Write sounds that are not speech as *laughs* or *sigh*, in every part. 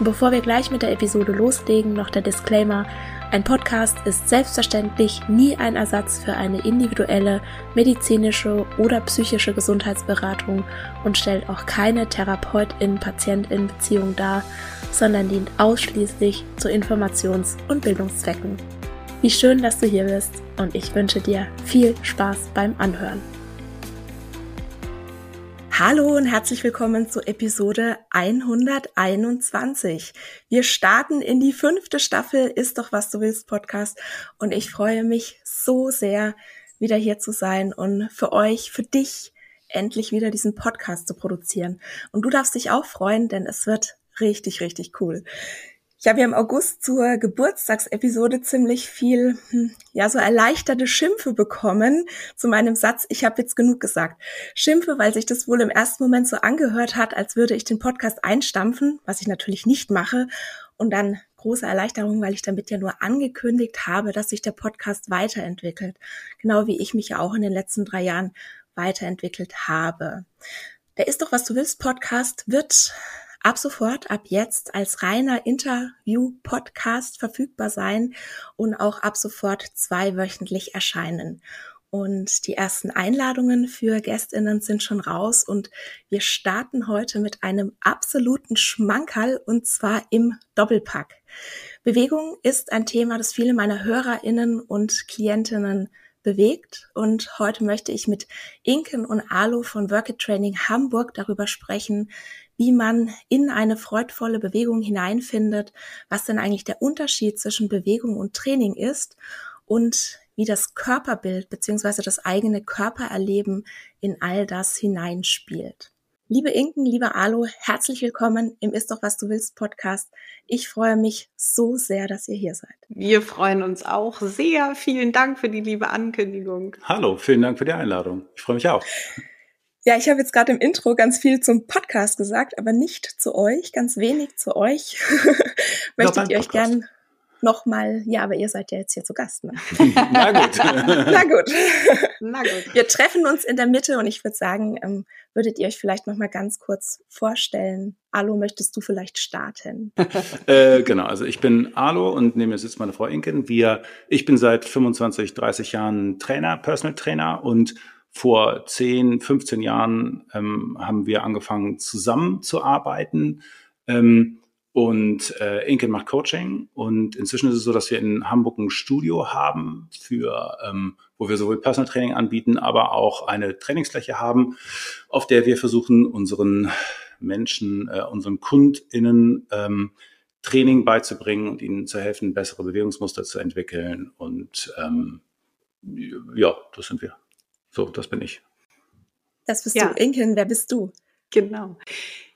Bevor wir gleich mit der Episode loslegen, noch der Disclaimer, ein Podcast ist selbstverständlich nie ein Ersatz für eine individuelle medizinische oder psychische Gesundheitsberatung und stellt auch keine Therapeutin-Patientin-Beziehung dar, sondern dient ausschließlich zu Informations- und Bildungszwecken. Wie schön, dass du hier bist und ich wünsche dir viel Spaß beim Anhören. Hallo und herzlich willkommen zu Episode 121. Wir starten in die fünfte Staffel Ist doch was du willst Podcast und ich freue mich so sehr, wieder hier zu sein und für euch, für dich endlich wieder diesen Podcast zu produzieren. Und du darfst dich auch freuen, denn es wird richtig, richtig cool. Ich habe ja im August zur Geburtstagsepisode ziemlich viel, hm, ja, so erleichterte Schimpfe bekommen zu meinem Satz, ich habe jetzt genug gesagt. Schimpfe, weil sich das wohl im ersten Moment so angehört hat, als würde ich den Podcast einstampfen, was ich natürlich nicht mache. Und dann große Erleichterung, weil ich damit ja nur angekündigt habe, dass sich der Podcast weiterentwickelt. Genau wie ich mich ja auch in den letzten drei Jahren weiterentwickelt habe. Der Ist doch was du willst Podcast wird ab sofort, ab jetzt als reiner Interview-Podcast verfügbar sein und auch ab sofort zweiwöchentlich erscheinen. Und die ersten Einladungen für Gästinnen sind schon raus und wir starten heute mit einem absoluten Schmankerl und zwar im Doppelpack. Bewegung ist ein Thema, das viele meiner Hörerinnen und Klientinnen bewegt und heute möchte ich mit Inken und Alo von Work It Training Hamburg darüber sprechen, wie man in eine freudvolle Bewegung hineinfindet, was denn eigentlich der Unterschied zwischen Bewegung und Training ist und wie das Körperbild beziehungsweise das eigene Körpererleben in all das hineinspielt. Liebe Inken, liebe Alo, herzlich willkommen im Ist doch was du willst Podcast. Ich freue mich so sehr, dass ihr hier seid. Wir freuen uns auch sehr. Vielen Dank für die liebe Ankündigung. Hallo, vielen Dank für die Einladung. Ich freue mich auch. Ja, ich habe jetzt gerade im Intro ganz viel zum Podcast gesagt, aber nicht zu euch, ganz wenig zu euch. *laughs* Möchtet ihr euch gern nochmal, ja, aber ihr seid ja jetzt hier zu Gast, ne? *laughs* Na gut. *laughs* Na gut. Na gut. Wir treffen uns in der Mitte und ich würde sagen, ähm, würdet ihr euch vielleicht nochmal ganz kurz vorstellen? Alo, möchtest du vielleicht starten? *laughs* äh, genau, also ich bin Alo und neben mir sitzt meine Frau Inken. Wir, ich bin seit 25, 30 Jahren Trainer, Personal Trainer und vor 10, 15 Jahren ähm, haben wir angefangen zusammenzuarbeiten. Ähm, und äh, Inken macht Coaching. Und inzwischen ist es so, dass wir in Hamburg ein Studio haben, für, ähm, wo wir sowohl Personal Training anbieten, aber auch eine Trainingsfläche haben, auf der wir versuchen, unseren Menschen, äh, unseren KundInnen ähm, Training beizubringen und ihnen zu helfen, bessere Bewegungsmuster zu entwickeln. Und ähm, ja, das sind wir. So, das bin ich. Das bist ja. du. Inken, wer bist du? Genau.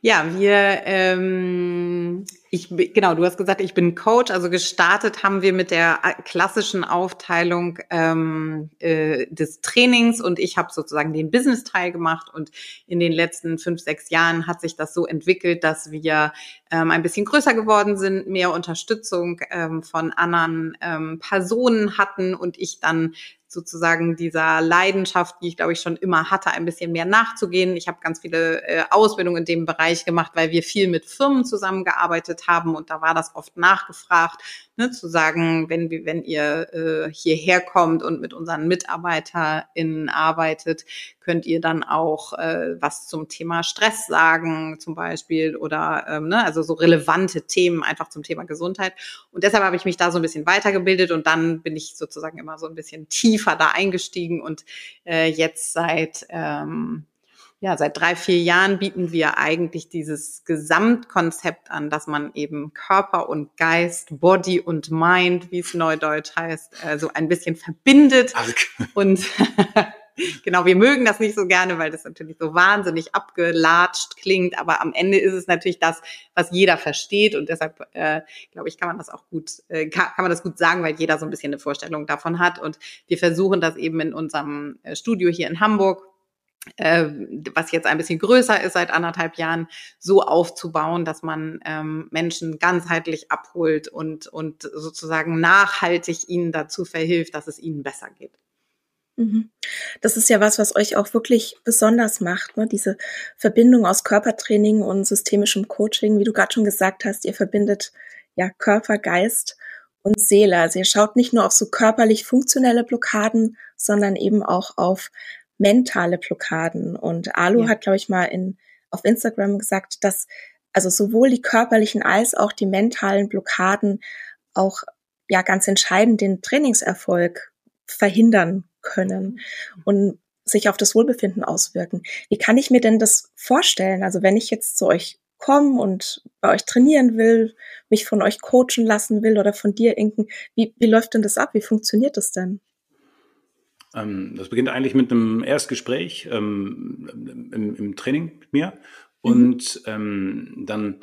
Ja, wir, ähm, ich, genau, du hast gesagt, ich bin Coach. Also gestartet haben wir mit der äh, klassischen Aufteilung ähm, äh, des Trainings und ich habe sozusagen den Business-Teil gemacht. Und in den letzten fünf, sechs Jahren hat sich das so entwickelt, dass wir ähm, ein bisschen größer geworden sind, mehr Unterstützung ähm, von anderen ähm, Personen hatten und ich dann sozusagen dieser Leidenschaft, die ich glaube ich schon immer hatte, ein bisschen mehr nachzugehen. Ich habe ganz viele äh, Ausbildungen in dem Bereich gemacht, weil wir viel mit Firmen zusammengearbeitet haben und da war das oft nachgefragt, ne, zu sagen, wenn wenn ihr äh, hierher kommt und mit unseren MitarbeiterInnen arbeitet, könnt ihr dann auch äh, was zum Thema Stress sagen, zum Beispiel, oder ähm, ne, also so relevante Themen einfach zum Thema Gesundheit. Und deshalb habe ich mich da so ein bisschen weitergebildet und dann bin ich sozusagen immer so ein bisschen tiefer da eingestiegen und äh, jetzt seit ähm, ja, seit drei, vier Jahren bieten wir eigentlich dieses Gesamtkonzept an, dass man eben Körper und Geist, Body und Mind, wie es neudeutsch heißt, äh, so ein bisschen verbindet. Und *laughs* genau, wir mögen das nicht so gerne, weil das natürlich so wahnsinnig abgelatscht klingt, aber am Ende ist es natürlich das, was jeder versteht und deshalb äh, glaube ich, kann man das auch gut, äh, kann, kann man das gut sagen, weil jeder so ein bisschen eine Vorstellung davon hat und wir versuchen das eben in unserem äh, Studio hier in Hamburg äh, was jetzt ein bisschen größer ist seit anderthalb Jahren, so aufzubauen, dass man ähm, Menschen ganzheitlich abholt und, und sozusagen nachhaltig ihnen dazu verhilft, dass es ihnen besser geht. Mhm. Das ist ja was, was euch auch wirklich besonders macht, ne? diese Verbindung aus Körpertraining und systemischem Coaching, wie du gerade schon gesagt hast, ihr verbindet ja Körper, Geist und Seele. Also ihr schaut nicht nur auf so körperlich funktionelle Blockaden, sondern eben auch auf mentale Blockaden. Und Alu ja. hat, glaube ich, mal in, auf Instagram gesagt, dass also sowohl die körperlichen als auch die mentalen Blockaden auch ja ganz entscheidend den Trainingserfolg verhindern können und sich auf das Wohlbefinden auswirken. Wie kann ich mir denn das vorstellen? Also wenn ich jetzt zu euch komme und bei euch trainieren will, mich von euch coachen lassen will oder von dir, Inken, wie, wie läuft denn das ab? Wie funktioniert das denn? Ähm, das beginnt eigentlich mit einem Erstgespräch ähm, im, im, Training mit mir. Und mhm. ähm, dann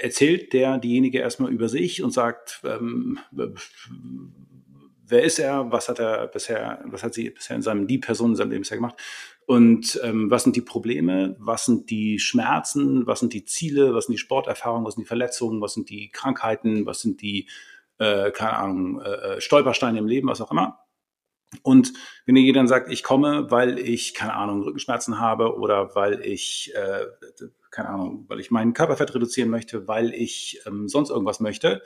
erzählt der diejenige erstmal über sich und sagt, ähm, wer ist er, was hat er bisher, was hat sie bisher in seinem, die Person in seinem Leben bisher gemacht? Und ähm, was sind die Probleme, was sind die Schmerzen, was sind die Ziele, was sind die Sporterfahrungen, was sind die Verletzungen, was sind die Krankheiten, was sind die, äh, keine Ahnung, äh, äh Stolpersteine im Leben, was auch immer. Und wenn ihr dann sagt, ich komme, weil ich, keine Ahnung, Rückenschmerzen habe oder weil ich, äh, keine Ahnung, weil ich meinen Körperfett reduzieren möchte, weil ich ähm, sonst irgendwas möchte,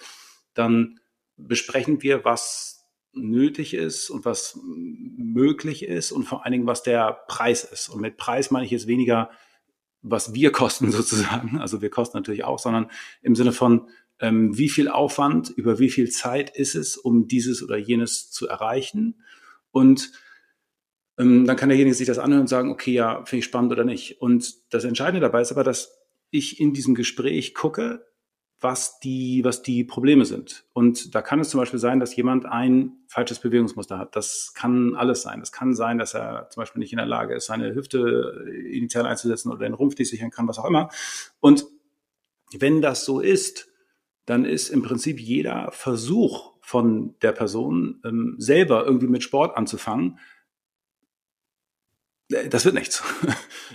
dann besprechen wir, was nötig ist und was möglich ist und vor allen Dingen, was der Preis ist. Und mit Preis meine ich jetzt weniger, was wir *laughs* kosten sozusagen, also wir kosten natürlich auch, sondern im Sinne von, ähm, wie viel Aufwand, über wie viel Zeit ist es, um dieses oder jenes zu erreichen und ähm, dann kann derjenige sich das anhören und sagen, okay, ja, finde ich spannend oder nicht. Und das Entscheidende dabei ist aber, dass ich in diesem Gespräch gucke, was die, was die Probleme sind. Und da kann es zum Beispiel sein, dass jemand ein falsches Bewegungsmuster hat. Das kann alles sein. Das kann sein, dass er zum Beispiel nicht in der Lage ist, seine Hüfte initial einzusetzen oder den Rumpf nicht sichern kann, was auch immer. Und wenn das so ist, dann ist im Prinzip jeder Versuch von der Person ähm, selber irgendwie mit Sport anzufangen, äh, das wird nichts. *laughs*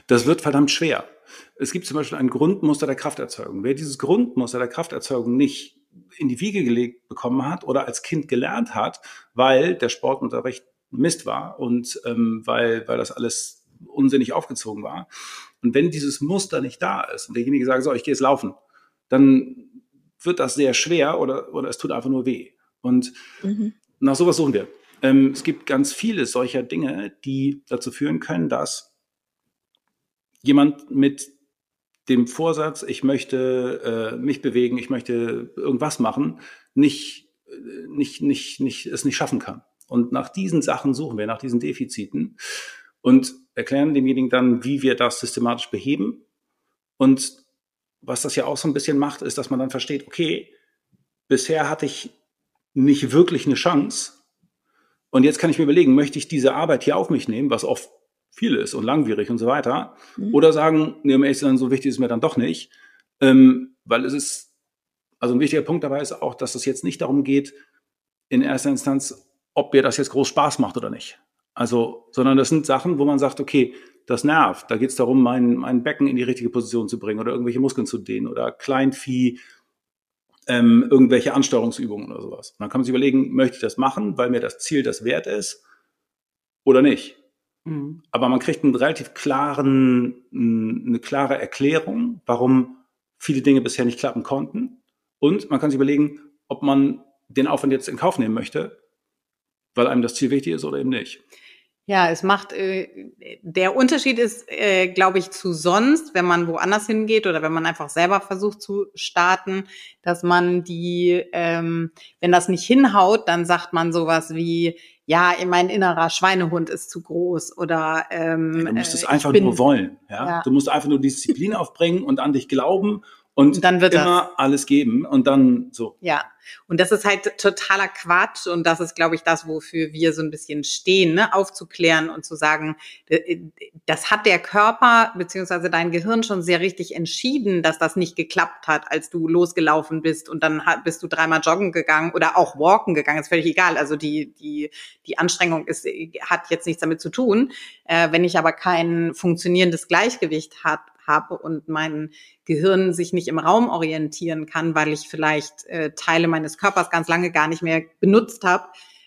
Das wird verdammt schwer. Es gibt zum Beispiel ein Grundmuster der Krafterzeugung. Wer dieses Grundmuster der Krafterzeugung nicht in die Wiege gelegt bekommen hat oder als Kind gelernt hat, weil der Sportunterricht Mist war und ähm, weil, weil das alles unsinnig aufgezogen war. Und wenn dieses Muster nicht da ist und derjenige sagt, so, ich gehe jetzt laufen, dann wird das sehr schwer oder, oder es tut einfach nur weh. Und mhm. nach sowas suchen wir. Ähm, es gibt ganz viele solcher Dinge, die dazu führen können, dass jemand mit dem Vorsatz, ich möchte äh, mich bewegen, ich möchte irgendwas machen, nicht, äh, nicht, nicht, nicht, es nicht schaffen kann. Und nach diesen Sachen suchen wir, nach diesen Defiziten und erklären demjenigen dann, wie wir das systematisch beheben. Und was das ja auch so ein bisschen macht, ist, dass man dann versteht, okay, bisher hatte ich nicht wirklich eine Chance. Und jetzt kann ich mir überlegen, möchte ich diese Arbeit hier auf mich nehmen, was oft viel ist und langwierig und so weiter, mhm. oder sagen, nee, um ehrlich zu sein, so wichtig ist mir dann doch nicht, ähm, weil es ist, also ein wichtiger Punkt dabei ist auch, dass es jetzt nicht darum geht, in erster Instanz, ob mir das jetzt groß Spaß macht oder nicht. Also, sondern das sind Sachen, wo man sagt, okay, das nervt. Da geht es darum, mein, mein Becken in die richtige Position zu bringen oder irgendwelche Muskeln zu dehnen oder Kleinvieh ähm, irgendwelche Ansteuerungsübungen oder sowas. Und dann kann man sich überlegen, möchte ich das machen, weil mir das Ziel das wert ist oder nicht. Mhm. Aber man kriegt einen relativ klaren, eine klare Erklärung, warum viele Dinge bisher nicht klappen konnten. Und man kann sich überlegen, ob man den Aufwand jetzt in Kauf nehmen möchte, weil einem das Ziel wichtig ist oder eben nicht. Ja, es macht, äh, der Unterschied ist, äh, glaube ich, zu sonst, wenn man woanders hingeht oder wenn man einfach selber versucht zu starten, dass man die, ähm, wenn das nicht hinhaut, dann sagt man sowas wie, ja, mein innerer Schweinehund ist zu groß oder ähm, du musst es äh, einfach bin, nur wollen. Ja? ja? Du musst einfach nur Disziplin aufbringen und an dich glauben und, dann wird immer das. alles geben und dann so. Ja, und das ist halt totaler Quatsch und das ist, glaube ich, das, wofür wir so ein bisschen stehen, ne? aufzuklären und zu sagen, äh, das hat der Körper beziehungsweise dein Gehirn schon sehr richtig entschieden, dass das nicht geklappt hat, als du losgelaufen bist und dann bist du dreimal joggen gegangen oder auch walken gegangen, ist völlig egal. Also die, die, die Anstrengung ist, hat jetzt nichts damit zu tun. Äh, wenn ich aber kein funktionierendes Gleichgewicht hat, habe und mein Gehirn sich nicht im Raum orientieren kann, weil ich vielleicht äh, Teile meines Körpers ganz lange gar nicht mehr benutzt habe,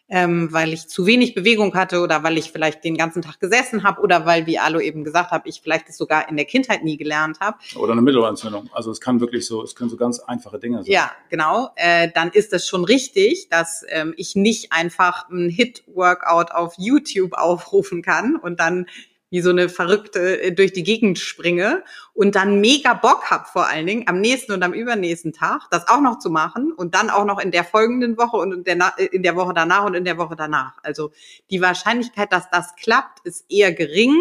ähm, weil ich zu wenig Bewegung hatte oder weil ich vielleicht den ganzen Tag gesessen habe oder weil, wie Alo eben gesagt hat, ich vielleicht es sogar in der Kindheit nie gelernt habe. Oder eine Mittelohrentzündung. Also es kann wirklich so, es können so ganz einfache Dinge sein. Ja, genau. Äh, dann ist es schon richtig, dass ähm, ich nicht einfach ein Hit-Workout auf YouTube aufrufen kann und dann wie so eine Verrückte äh, durch die Gegend springe und dann mega Bock hab vor allen Dingen am nächsten und am übernächsten Tag das auch noch zu machen und dann auch noch in der folgenden Woche und in der, äh, in der Woche danach und in der Woche danach. Also die Wahrscheinlichkeit, dass das klappt, ist eher gering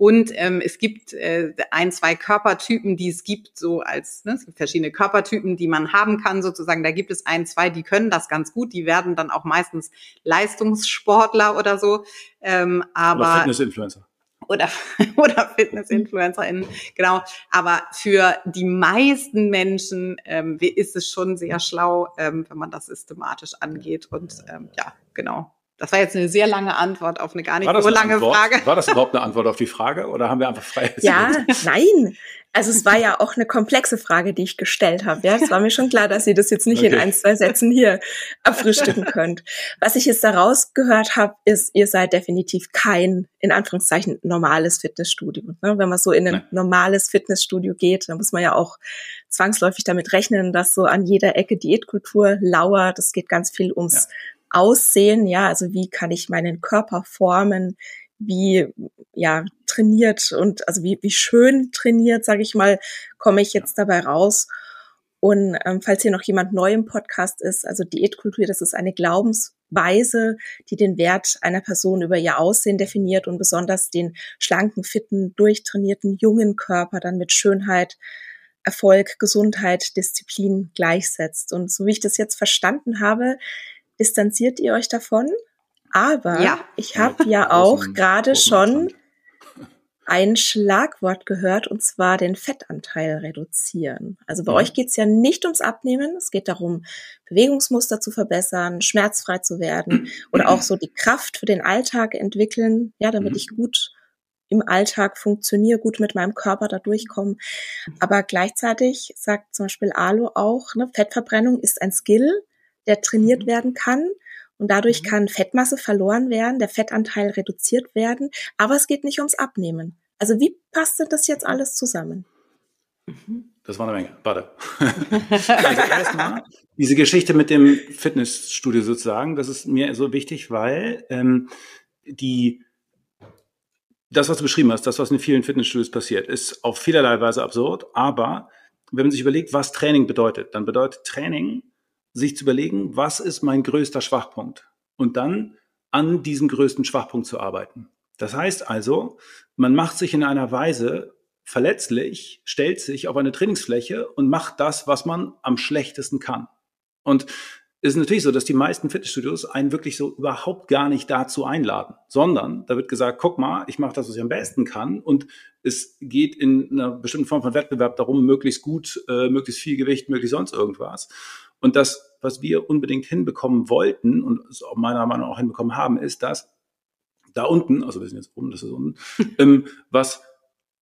und ähm, es gibt äh, ein, zwei Körpertypen, die es gibt, so als, ne, es gibt verschiedene Körpertypen, die man haben kann, sozusagen. Da gibt es ein, zwei, die können das ganz gut. Die werden dann auch meistens Leistungssportler oder so. Ähm, aber oder Fitness-Influencer oder, *laughs* oder Fitness-InfluencerInnen, genau. Aber für die meisten Menschen ähm, ist es schon sehr schlau, ähm, wenn man das systematisch angeht. Und ähm, ja, genau. Das war jetzt eine sehr lange Antwort auf eine gar nicht so lange Antwort? Frage. War das überhaupt eine Antwort auf die Frage oder haben wir einfach frei? *laughs* Ja, nein. Also es war ja auch eine komplexe Frage, die ich gestellt habe. Ja, es war mir schon klar, dass ihr das jetzt nicht okay. in ein, zwei Sätzen hier abfrühstücken könnt. Was ich jetzt daraus gehört habe, ist, ihr seid definitiv kein, in Anführungszeichen, normales Fitnessstudio. Ne? Wenn man so in ein Nein. normales Fitnessstudio geht, dann muss man ja auch zwangsläufig damit rechnen, dass so an jeder Ecke Diätkultur lauert. Es geht ganz viel ums ja Aussehen, ja, also wie kann ich meinen Körper formen, wie ja trainiert und also wie, wie schön trainiert, sage ich mal, komme ich jetzt dabei raus. Und ähm, falls hier noch jemand neu im Podcast ist, also Diätkultur, das ist eine Glaubensweise, die den Wert einer Person über ihr Aussehen definiert und besonders den schlanken, fitten, durchtrainierten, jungen Körper dann mit Schönheit, Erfolg, Gesundheit, Disziplin gleichsetzt. Und so wie ich das jetzt verstanden habe, distanziert ihr euch davon. Aber ja. ich habe ja *laughs* auch gerade schon ein Schlagwort gehört, und zwar den Fettanteil reduzieren. Also bei ja. euch geht's ja nicht ums Abnehmen, es geht darum, Bewegungsmuster zu verbessern, schmerzfrei zu werden *clears throat* oder auch so die Kraft für den Alltag entwickeln, ja, damit mhm. ich gut im Alltag funktioniere, gut mit meinem Körper da durchkomme. Aber gleichzeitig sagt zum Beispiel Alo auch, ne, Fettverbrennung ist ein Skill, der trainiert mhm. werden kann. Und dadurch mhm. kann Fettmasse verloren werden, der Fettanteil reduziert werden. Aber es geht nicht ums Abnehmen. Also wie passt denn das jetzt alles zusammen? Mhm. Das war eine Menge. Warte. *laughs* also erstmal diese Geschichte mit dem Fitnessstudio sozusagen, das ist mir so wichtig, weil ähm, die das, was du beschrieben hast, das, was in vielen Fitnessstudios passiert, ist auf vielerlei Weise absurd. Aber wenn man sich überlegt, was Training bedeutet, dann bedeutet Training sich zu überlegen, was ist mein größter Schwachpunkt und dann an diesem größten Schwachpunkt zu arbeiten. Das heißt also, man macht sich in einer Weise verletzlich, stellt sich auf eine Trainingsfläche und macht das, was man am schlechtesten kann. Und es ist natürlich so, dass die meisten Fitnessstudios einen wirklich so überhaupt gar nicht dazu einladen, sondern da wird gesagt, guck mal, ich mache das, was ich am besten kann und es geht in einer bestimmten Form von Wettbewerb darum, möglichst gut, äh, möglichst viel Gewicht, möglichst sonst irgendwas. Und das, was wir unbedingt hinbekommen wollten und es auch meiner Meinung nach auch hinbekommen haben, ist, dass da unten, also wir sind jetzt oben, das ist unten, *laughs* ähm, was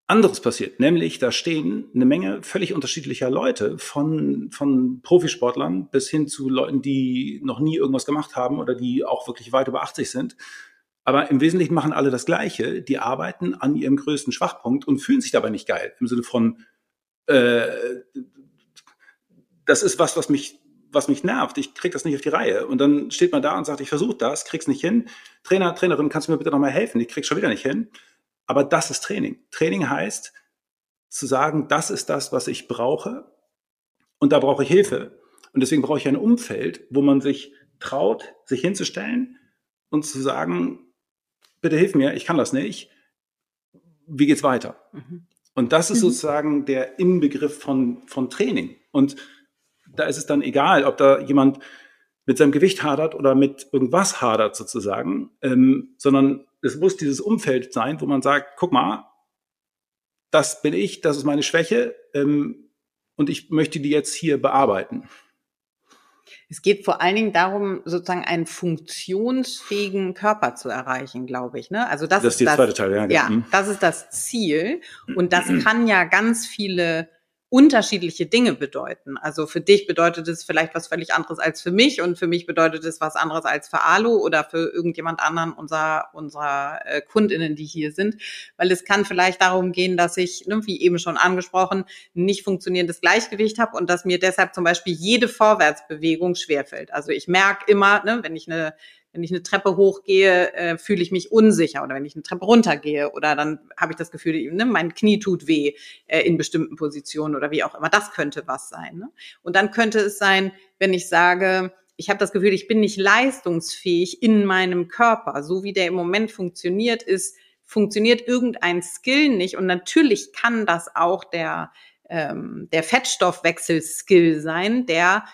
anderes passiert. Nämlich, da stehen eine Menge völlig unterschiedlicher Leute, von, von Profisportlern bis hin zu Leuten, die noch nie irgendwas gemacht haben oder die auch wirklich weit über 80 sind. Aber im Wesentlichen machen alle das Gleiche. Die arbeiten an ihrem größten Schwachpunkt und fühlen sich dabei nicht geil. Im Sinne von, äh, das ist was, was mich was mich nervt, ich krieg das nicht auf die Reihe. Und dann steht man da und sagt, ich versuche das, krieg's nicht hin. Trainer, Trainerin, kannst du mir bitte nochmal helfen? Ich krieg's schon wieder nicht hin. Aber das ist Training. Training heißt, zu sagen, das ist das, was ich brauche. Und da brauche ich Hilfe. Und deswegen brauche ich ein Umfeld, wo man sich traut, sich hinzustellen und zu sagen, bitte hilf mir, ich kann das nicht. Wie geht's weiter? Mhm. Und das ist mhm. sozusagen der Inbegriff von, von Training. Und da ist es dann egal, ob da jemand mit seinem Gewicht hadert oder mit irgendwas hadert sozusagen, ähm, sondern es muss dieses Umfeld sein, wo man sagt, guck mal, das bin ich, das ist meine Schwäche ähm, und ich möchte die jetzt hier bearbeiten. Es geht vor allen Dingen darum, sozusagen einen funktionsfähigen Körper zu erreichen, glaube ich. Ne? Also das, das ist, ist der zweite Teil, ja. Genau. Ja, mhm. das ist das Ziel. Und das *clears throat* kann ja ganz viele unterschiedliche Dinge bedeuten. Also für dich bedeutet es vielleicht was völlig anderes als für mich und für mich bedeutet es was anderes als für Alu oder für irgendjemand anderen unserer, unserer äh, Kundinnen, die hier sind. Weil es kann vielleicht darum gehen, dass ich, ne, wie eben schon angesprochen, nicht funktionierendes Gleichgewicht habe und dass mir deshalb zum Beispiel jede Vorwärtsbewegung schwerfällt. Also ich merke immer, ne, wenn ich eine wenn ich eine Treppe hochgehe, äh, fühle ich mich unsicher oder wenn ich eine Treppe runtergehe oder dann habe ich das Gefühl, ne, mein Knie tut weh äh, in bestimmten Positionen oder wie auch immer. Das könnte was sein. Ne? Und dann könnte es sein, wenn ich sage, ich habe das Gefühl, ich bin nicht leistungsfähig in meinem Körper, so wie der im Moment funktioniert ist, funktioniert irgendein Skill nicht. Und natürlich kann das auch der ähm, der Fettstoffwechsel-Skill sein, der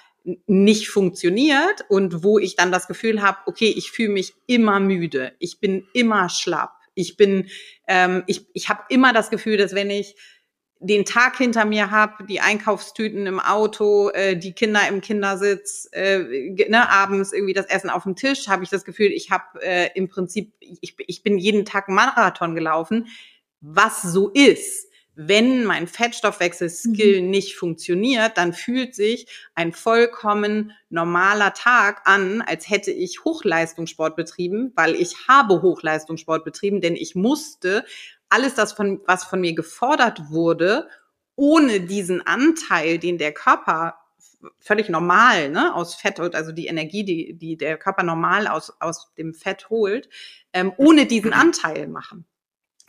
nicht funktioniert und wo ich dann das Gefühl habe, okay, ich fühle mich immer müde, ich bin immer schlapp, ich bin, ähm, ich, ich habe immer das Gefühl, dass wenn ich den Tag hinter mir habe, die Einkaufstüten im Auto, äh, die Kinder im Kindersitz, äh, ne, abends irgendwie das Essen auf dem Tisch, habe ich das Gefühl, ich habe äh, im Prinzip, ich, ich bin jeden Tag Marathon gelaufen, was so ist wenn mein Fettstoffwechselskill mhm. nicht funktioniert, dann fühlt sich ein vollkommen normaler Tag an, als hätte ich Hochleistungssport betrieben, weil ich habe Hochleistungssport betrieben, denn ich musste alles das von, was von mir gefordert wurde, ohne diesen Anteil, den der Körper völlig normal, ne, aus Fett, also die Energie, die, die der Körper normal aus, aus dem Fett holt, ähm, ohne diesen Anteil machen.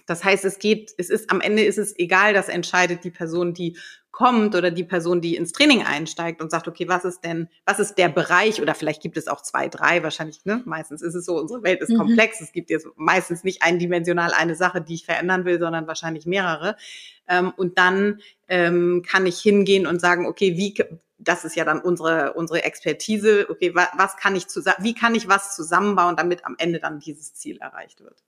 Das heißt, es geht, es ist am Ende ist es egal, das entscheidet die Person, die kommt oder die Person, die ins Training einsteigt und sagt, okay, was ist denn, was ist der Bereich oder vielleicht gibt es auch zwei, drei, wahrscheinlich, ne? Meistens ist es so, unsere Welt ist mhm. komplex. Es gibt jetzt meistens nicht eindimensional eine Sache, die ich verändern will, sondern wahrscheinlich mehrere. Ähm, und dann ähm, kann ich hingehen und sagen, okay, wie, das ist ja dann unsere, unsere Expertise, okay, was, was kann ich zusammen, wie kann ich was zusammenbauen, damit am Ende dann dieses Ziel erreicht wird?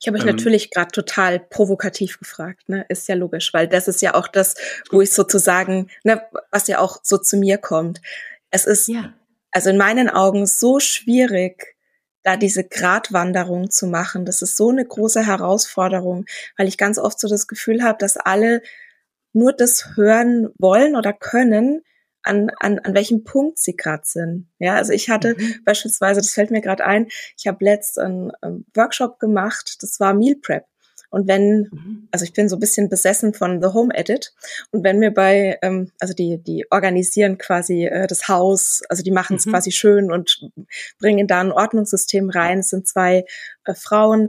Ich habe euch ähm, natürlich gerade total provokativ gefragt, ne? Ist ja logisch, weil das ist ja auch das, wo ich sozusagen, ne, was ja auch so zu mir kommt. Es ist ja. also in meinen Augen so schwierig, da diese Gratwanderung zu machen. Das ist so eine große Herausforderung, weil ich ganz oft so das Gefühl habe, dass alle nur das hören wollen oder können, an, an, an welchem Punkt sie gerade sind. Ja, also ich hatte mhm. beispielsweise, das fällt mir gerade ein, ich habe letzt einen, einen, Workshop gemacht, das war Meal Prep. Und wenn, mhm. also ich bin so ein bisschen besessen von The Home Edit und wenn mir bei, ähm, also die, die organisieren quasi äh, das Haus, also die machen es mhm. quasi schön und bringen da ein Ordnungssystem rein. Es sind zwei äh, Frauen,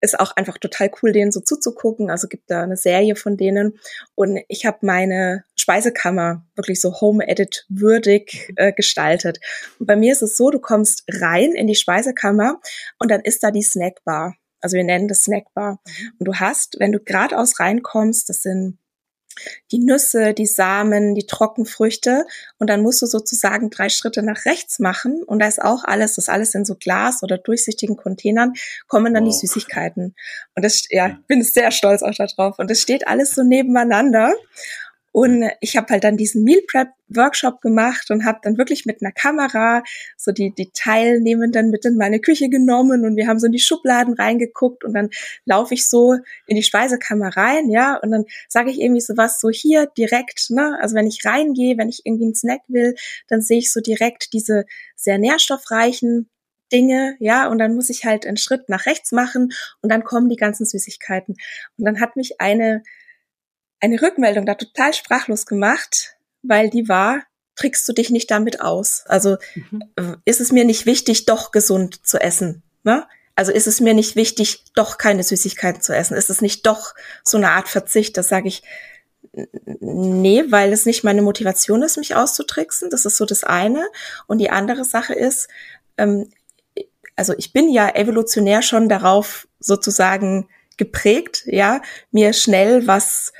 ist auch einfach total cool, denen so zuzugucken. Also gibt da eine Serie von denen. Und ich habe meine Speisekammer wirklich so Home-Edit würdig äh, gestaltet. Und bei mir ist es so, du kommst rein in die Speisekammer und dann ist da die Snackbar. Also wir nennen das Snackbar. Mhm. Und du hast, wenn du geradeaus reinkommst, das sind die Nüsse, die Samen, die Trockenfrüchte. Und dann musst du sozusagen drei Schritte nach rechts machen. Und da ist auch alles, das ist alles in so Glas oder durchsichtigen Containern, kommen dann wow. die Süßigkeiten. Und das, ja, bin sehr stolz auch darauf und das steht alles so nebeneinander. Und ich habe halt dann diesen Meal Prep Workshop gemacht und habe dann wirklich mit einer Kamera so die, die Teilnehmenden mit in meine Küche genommen und wir haben so in die Schubladen reingeguckt und dann laufe ich so in die Speisekammer rein, ja, und dann sage ich irgendwie so was so hier direkt, ne, also wenn ich reingehe, wenn ich irgendwie einen Snack will, dann sehe ich so direkt diese sehr nährstoffreichen Dinge, ja, und dann muss ich halt einen Schritt nach rechts machen und dann kommen die ganzen Süßigkeiten. Und dann hat mich eine eine Rückmeldung da total sprachlos gemacht, weil die war, trickst du dich nicht damit aus? Also mhm. Äh, ist es mir nicht wichtig, doch gesund zu essen? Ne? Also ist es mir nicht wichtig, doch keine Süßigkeiten zu essen? Ist es nicht doch so eine Art Verzicht? Das sage ich, nee, weil es nicht meine Motivation ist, mich auszutricksen. Das ist so das eine. Und die andere Sache ist, ähm, also ich bin ja evolutionär schon darauf sozusagen geprägt, ja, mir schnell was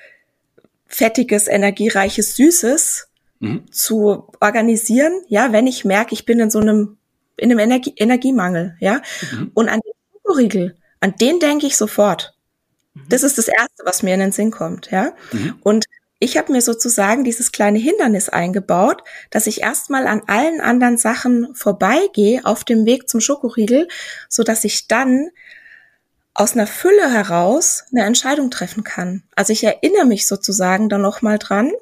fettiges, energiereiches, süßes mhm. zu organisieren, ja, wenn ich merke, ich bin in so einem in einem Energie Energiemangel, ja. Mhm. Und an den Schokoriegel, an den denke ich sofort. Mhm. Das ist das erste, was mir in den Sinn kommt, ja. Mhm. Und ich habe mir sozusagen dieses kleine Hindernis eingebaut, dass ich erstmal an allen anderen Sachen vorbeigehe auf dem Weg zum Schokoriegel, so dass ich dann aus einer Fülle heraus eine Entscheidung treffen kann. Also ich erinnere mich sozusagen dann noch mal dran,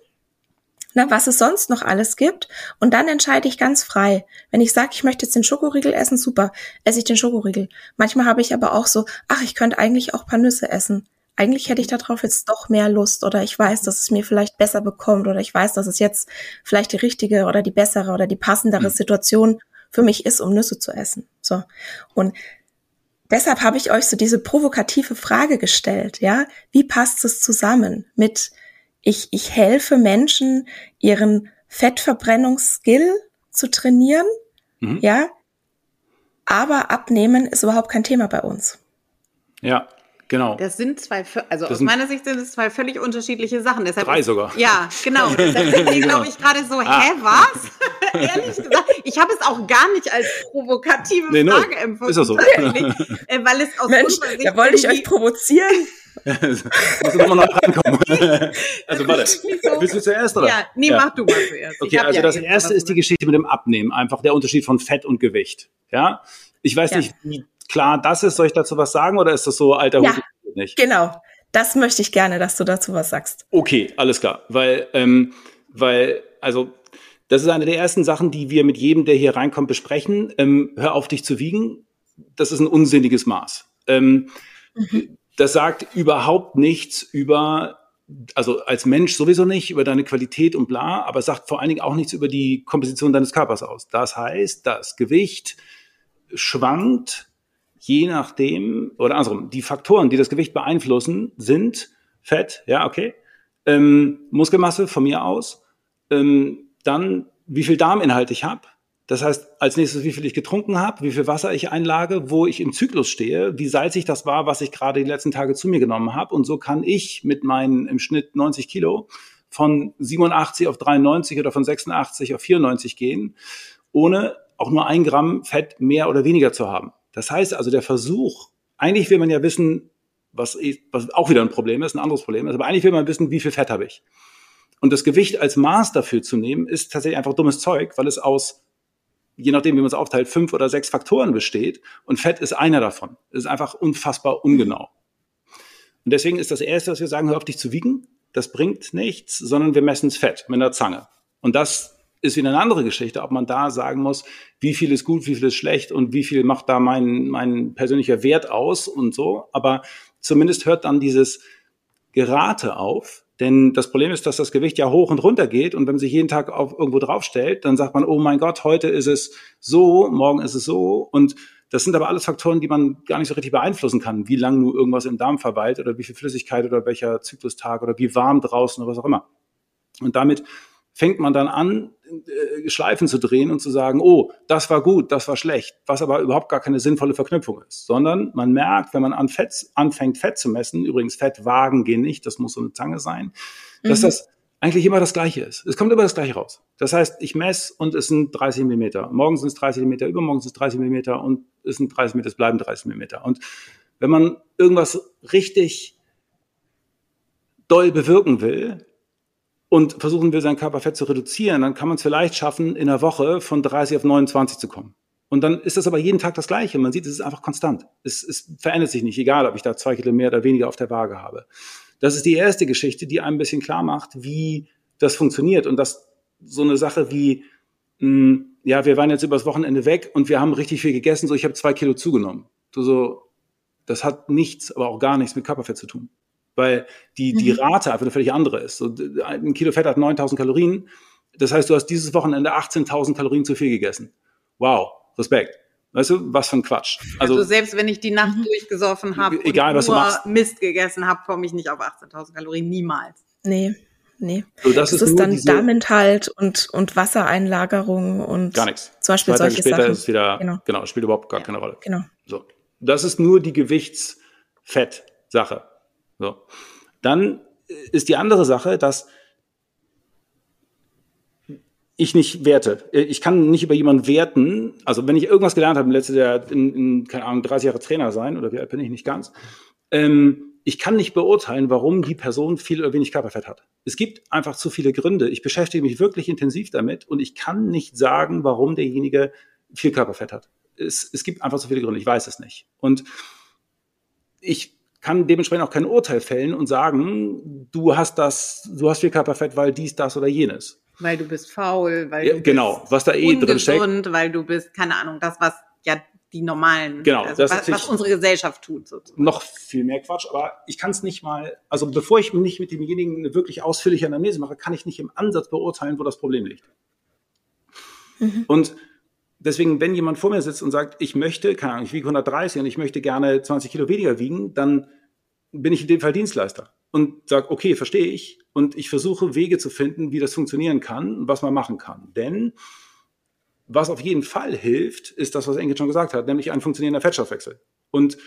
na, was es sonst noch alles gibt. Und dann entscheide ich ganz frei. Wenn ich sage, ich möchte jetzt den Schokoriegel essen, super, esse ich den Schokoriegel. Manchmal habe ich aber auch so, ach, ich könnte eigentlich auch paar Nüsse essen eigentlich hätte ich darauf jetzt doch mehr Lust oder ich weiß, dass es mir vielleicht besser bekommt oder ich weiß, dass es jetzt vielleicht die richtige oder die bessere oder die passendere mhm. Situation für mich ist, um Nüsse zu essen. So. Und deshalb habe ich euch so diese provokative Frage gestellt, ja? Wie passt es zusammen mit ich, ich helfe Menschen, ihren Fettverbrennungsskill zu trainieren, mhm. ja? Aber abnehmen ist überhaupt kein Thema bei uns. Ja, Genau. Das sind zwei, also das aus meiner Sicht sind es zwei völlig unterschiedliche Sachen. Deshalb drei sogar. Ja, genau. *laughs* Deshalb sind die, glaube ich, gerade so, ah. hä, was? *laughs* Ehrlich gesagt, ich habe es auch gar nicht als provokative nee, Frage no. empfunden. Ist das so? Äh, weil es aus Mensch, da wollte ich euch provozieren. *laughs* Muss nochmal neu reinkommen. also warte, so. willst du zuerst oder? Ja, nee, ja. mach du mal zuerst. Okay, also ja das erste ist die Geschichte mit dem Abnehmen, einfach der Unterschied von Fett und Gewicht. Ja, ich weiß ja. nicht, wie klar das ist? Soll ich dazu was sagen oder ist das so alter ja, Hut nicht? Genau, das möchte ich gerne, dass du dazu was sagst. Okay, alles klar, weil ähm, weil also das ist eine der ersten Sachen, die wir mit jedem, der hier reinkommt, besprechen. Ähm, hör auf, dich zu wiegen. Das ist ein unsinniges Maß. Ähm, mhm. Das sagt überhaupt nichts über, also als Mensch sowieso nicht, über deine Qualität und bla, aber sagt vor allen Dingen auch nichts über die Komposition deines Körpers aus. Das heißt, das Gewicht schwankt je nachdem, oder andersrum, die Faktoren, die das Gewicht beeinflussen, sind Fett, ja, okay, ähm, Muskelmasse von mir aus, ähm, dann wie viel Darminhalt ich habe, das heißt, als nächstes, wie viel ich getrunken habe, wie viel Wasser ich einlage, wo ich im Zyklus stehe, wie salzig das war, was ich gerade die letzten Tage zu mir genommen habe. Und so kann ich mit meinen im Schnitt 90 Kilo von 87 auf 93 oder von 86 auf 94 gehen, ohne auch nur ein Gramm Fett mehr oder weniger zu haben. Das heißt also, der Versuch, eigentlich will man ja wissen, was, was auch wieder ein Problem ist, ein anderes Problem ist, aber eigentlich will man wissen, wie viel Fett habe ich. Und das Gewicht als Maß dafür zu nehmen, ist tatsächlich einfach dummes Zeug, weil es aus, je nachdem, wie man es aufteilt, fünf oder sechs Faktoren besteht und Fett ist einer davon. Es ist einfach unfassbar ungenau. Und deswegen ist das Erste, was wir sagen, hör auf dich zu wiegen. Das bringt nichts, sondern wir messen es Fett mit einer Zange. Und das ist wieder eine andere Geschichte, ob man da sagen muss, wie viel ist gut, wie viel ist schlecht und wie viel macht da mein, mein persönlicher Wert aus und so. Aber zumindest hört dann dieses Gerate auf. Denn das Problem ist, dass das Gewicht ja hoch und runter geht und wenn man sich jeden Tag auf irgendwo draufstellt, dann sagt man, oh mein Gott, heute ist es so, morgen ist es so. Und das sind aber alles Faktoren, die man gar nicht so richtig beeinflussen kann, wie lang nur irgendwas im Darm verweilt oder wie viel Flüssigkeit oder welcher Zyklustag oder wie warm draußen oder was auch immer. Und damit fängt man dann an, Schleifen zu drehen und zu sagen, oh, das war gut, das war schlecht, was aber überhaupt gar keine sinnvolle Verknüpfung ist, sondern man merkt, wenn man an Fett, anfängt, Fett zu messen, übrigens Fettwagen gehen nicht, das muss so eine Zange sein, dass mhm. das eigentlich immer das Gleiche ist. Es kommt immer das Gleiche raus. Das heißt, ich messe und es sind 30 Millimeter. Morgen sind es 30 Millimeter, übermorgen sind es 30 Millimeter und es sind 30 Millimeter, es bleiben 30 Millimeter. Und wenn man irgendwas richtig doll bewirken will, und versuchen will, sein Körperfett zu reduzieren, dann kann man es vielleicht schaffen, in einer Woche von 30 auf 29 zu kommen. Und dann ist das aber jeden Tag das Gleiche. Man sieht, es ist einfach konstant. Es, es verändert sich nicht, egal ob ich da zwei Kilo mehr oder weniger auf der Waage habe. Das ist die erste Geschichte, die einem ein bisschen klar macht, wie das funktioniert. Und dass so eine Sache wie, mh, hm, ja, wir waren jetzt übers Wochenende weg und wir haben richtig viel gegessen, so ich habe zwei Kilo zugenommen. So, so, das hat nichts, aber auch gar nichts mit Körperfett zu tun weil die, die mhm. Rate einfach eine völlig andere ist. So, ein Kilo Fett hat 9000 Kalorien. Das heißt, du hast dieses Wochenende 18.000 Kalorien zu viel gegessen. Wow, Respekt. Weißt du, was für ein Quatsch. Also, also selbst wenn ich die Nacht mhm. durchgesoffen habe egal, und was nur Mist gegessen habe, komme ich nicht auf 18.000 Kalorien. Niemals. Nee. nee. So, das, das ist, ist dann diese, Darminhalt und, und Wassereinlagerung und gar nichts. Zum Beispiel Zwei solche später Sachen. ist es wieder, genau. genau, spielt überhaupt gar ja, keine Rolle. Genau. So. Das ist nur die Gewichtsfett-Sache. So. Dann ist die andere Sache, dass ich nicht werte. Ich kann nicht über jemanden werten. Also wenn ich irgendwas gelernt habe im letzten Jahr, in, in, keine Ahnung, 30 Jahre Trainer sein, oder wie alt bin ich nicht ganz, ähm, ich kann nicht beurteilen, warum die Person viel oder wenig Körperfett hat. Es gibt einfach zu viele Gründe. Ich beschäftige mich wirklich intensiv damit und ich kann nicht sagen, warum derjenige viel Körperfett hat. Es, es gibt einfach zu viele Gründe. Ich weiß es nicht. Und ich kann dementsprechend auch kein Urteil fällen und sagen, du hast das, du hast viel Körperfett, weil dies, das oder jenes. Weil du bist faul, weil ja, du genau, was da eh drin steckt. weil du bist, keine Ahnung, das, was ja die normalen, genau, also das was, was unsere Gesellschaft tut. Sozusagen. Noch viel mehr Quatsch, aber ich kann es nicht mal, also bevor ich nicht mit demjenigen eine wirklich ausführliche Analyse mache, kann ich nicht im Ansatz beurteilen, wo das Problem liegt. Mhm. Und deswegen, wenn jemand vor mir sitzt und sagt, ich möchte, keine Ahnung, ich wiege 130 und ich möchte gerne 20 Kilo weniger wiegen, dann bin ich in dem Fall Dienstleister und sage, okay, verstehe ich. Und ich versuche Wege zu finden, wie das funktionieren kann und was man machen kann. Denn was auf jeden Fall hilft, ist das, was Engel schon gesagt hat, nämlich ein funktionierender Fettstoffwechsel. Und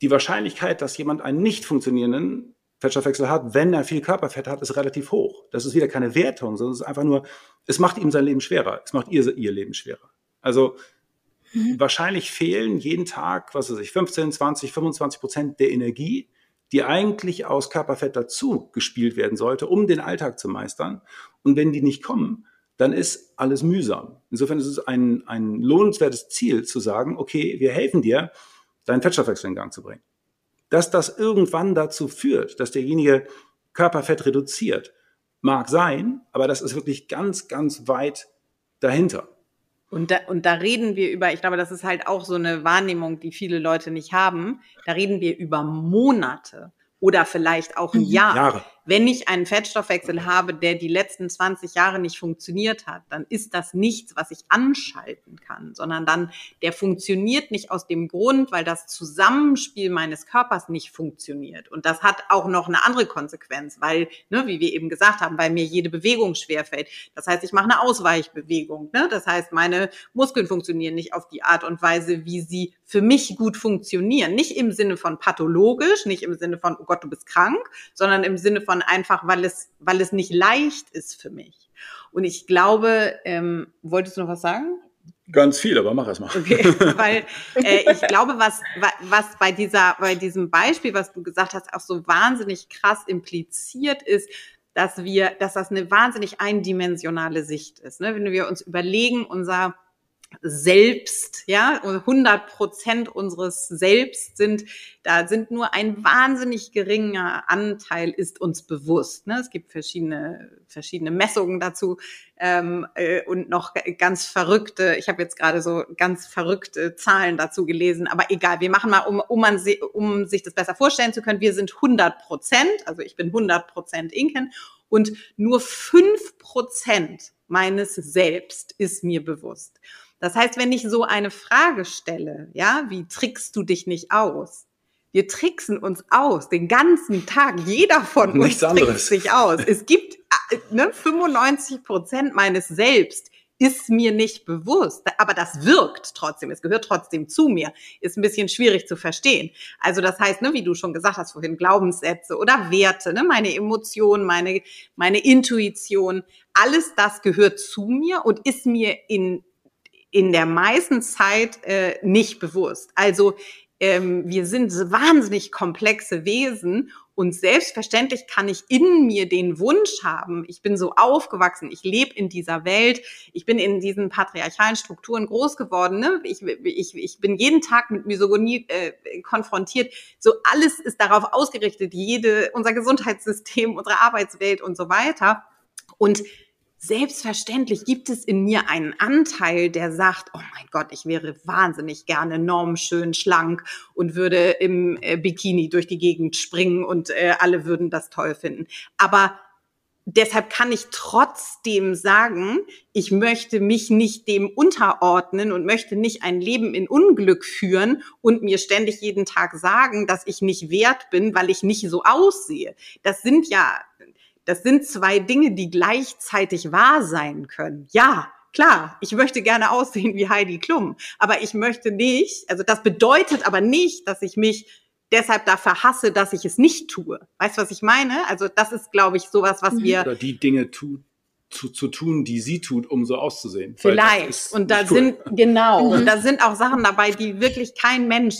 die Wahrscheinlichkeit, dass jemand einen nicht funktionierenden Fettstoffwechsel hat, wenn er viel Körperfett hat, ist relativ hoch. Das ist wieder keine Wertung, sondern es ist einfach nur, es macht ihm sein Leben schwerer. Es macht ihr, ihr Leben schwerer. Also mhm. wahrscheinlich fehlen jeden Tag, was weiß ich, 15, 20, 25 Prozent der Energie, die eigentlich aus Körperfett dazu gespielt werden sollte, um den Alltag zu meistern. Und wenn die nicht kommen, dann ist alles mühsam. Insofern ist es ein, ein lohnenswertes Ziel zu sagen, okay, wir helfen dir, deinen Fettstoffwechsel in Gang zu bringen. Dass das irgendwann dazu führt, dass derjenige Körperfett reduziert, mag sein, aber das ist wirklich ganz, ganz weit dahinter. Und da, und da reden wir über, ich glaube, das ist halt auch so eine Wahrnehmung, die viele Leute nicht haben. Da reden wir über Monate oder vielleicht auch ein mhm. Jahr. Jahre. Wenn ich einen Fettstoffwechsel habe, der die letzten 20 Jahre nicht funktioniert hat, dann ist das nichts, was ich anschalten kann, sondern dann, der funktioniert nicht aus dem Grund, weil das Zusammenspiel meines Körpers nicht funktioniert. Und das hat auch noch eine andere Konsequenz, weil, ne, wie wir eben gesagt haben, bei mir jede Bewegung schwerfällt. Das heißt, ich mache eine Ausweichbewegung. Ne? Das heißt, meine Muskeln funktionieren nicht auf die Art und Weise, wie sie für mich gut funktionieren. Nicht im Sinne von pathologisch, nicht im Sinne von, oh Gott, du bist krank, sondern im Sinne von einfach, weil es, weil es nicht leicht ist für mich. Und ich glaube, ähm, wolltest du noch was sagen? Ganz viel, aber mach es mal. Okay, *laughs* weil äh, ich glaube, was, was bei dieser, bei diesem Beispiel, was du gesagt hast, auch so wahnsinnig krass impliziert ist, dass wir, dass das eine wahnsinnig eindimensionale Sicht ist. Ne? Wenn wir uns überlegen, unser selbst, ja, 100 Prozent unseres Selbst sind, da sind nur ein wahnsinnig geringer Anteil ist uns bewusst. Ne? Es gibt verschiedene, verschiedene Messungen dazu ähm, äh, und noch ganz verrückte, ich habe jetzt gerade so ganz verrückte Zahlen dazu gelesen, aber egal, wir machen mal, um, um, man, um sich das besser vorstellen zu können, wir sind 100 Prozent, also ich bin 100 Prozent Inken und nur fünf Prozent meines Selbst ist mir bewusst. Das heißt, wenn ich so eine Frage stelle, ja, wie trickst du dich nicht aus? Wir tricksen uns aus den ganzen Tag. Jeder von uns Nichts trickst sich aus. Es gibt äh, ne, 95 Prozent meines Selbst ist mir nicht bewusst, aber das wirkt trotzdem, es gehört trotzdem zu mir, ist ein bisschen schwierig zu verstehen. Also das heißt, ne, wie du schon gesagt hast vorhin, Glaubenssätze oder Werte, ne, meine Emotionen, meine, meine Intuition, alles das gehört zu mir und ist mir in in der meisten Zeit äh, nicht bewusst. Also ähm, wir sind wahnsinnig komplexe Wesen und selbstverständlich kann ich in mir den Wunsch haben, ich bin so aufgewachsen, ich lebe in dieser Welt, ich bin in diesen patriarchalen Strukturen groß geworden, ne? ich, ich, ich bin jeden Tag mit Misogonie äh, konfrontiert. So alles ist darauf ausgerichtet, jede, unser Gesundheitssystem, unsere Arbeitswelt und so weiter. Und Selbstverständlich gibt es in mir einen Anteil, der sagt, oh mein Gott, ich wäre wahnsinnig gerne normschön, schlank und würde im äh, Bikini durch die Gegend springen und äh, alle würden das toll finden. Aber deshalb kann ich trotzdem sagen, ich möchte mich nicht dem unterordnen und möchte nicht ein Leben in Unglück führen und mir ständig jeden Tag sagen, dass ich nicht wert bin, weil ich nicht so aussehe. Das sind ja das sind zwei Dinge, die gleichzeitig wahr sein können. Ja, klar, ich möchte gerne aussehen wie Heidi Klum, aber ich möchte nicht, also das bedeutet aber nicht, dass ich mich deshalb dafür hasse, dass ich es nicht tue. Weißt du, was ich meine? Also das ist, glaube ich, sowas, was mhm. wir... Oder die Dinge tut, zu, zu tun, die sie tut, um so auszusehen. Vielleicht. Und da cool. sind, genau, mhm. und da sind auch Sachen dabei, die wirklich kein Mensch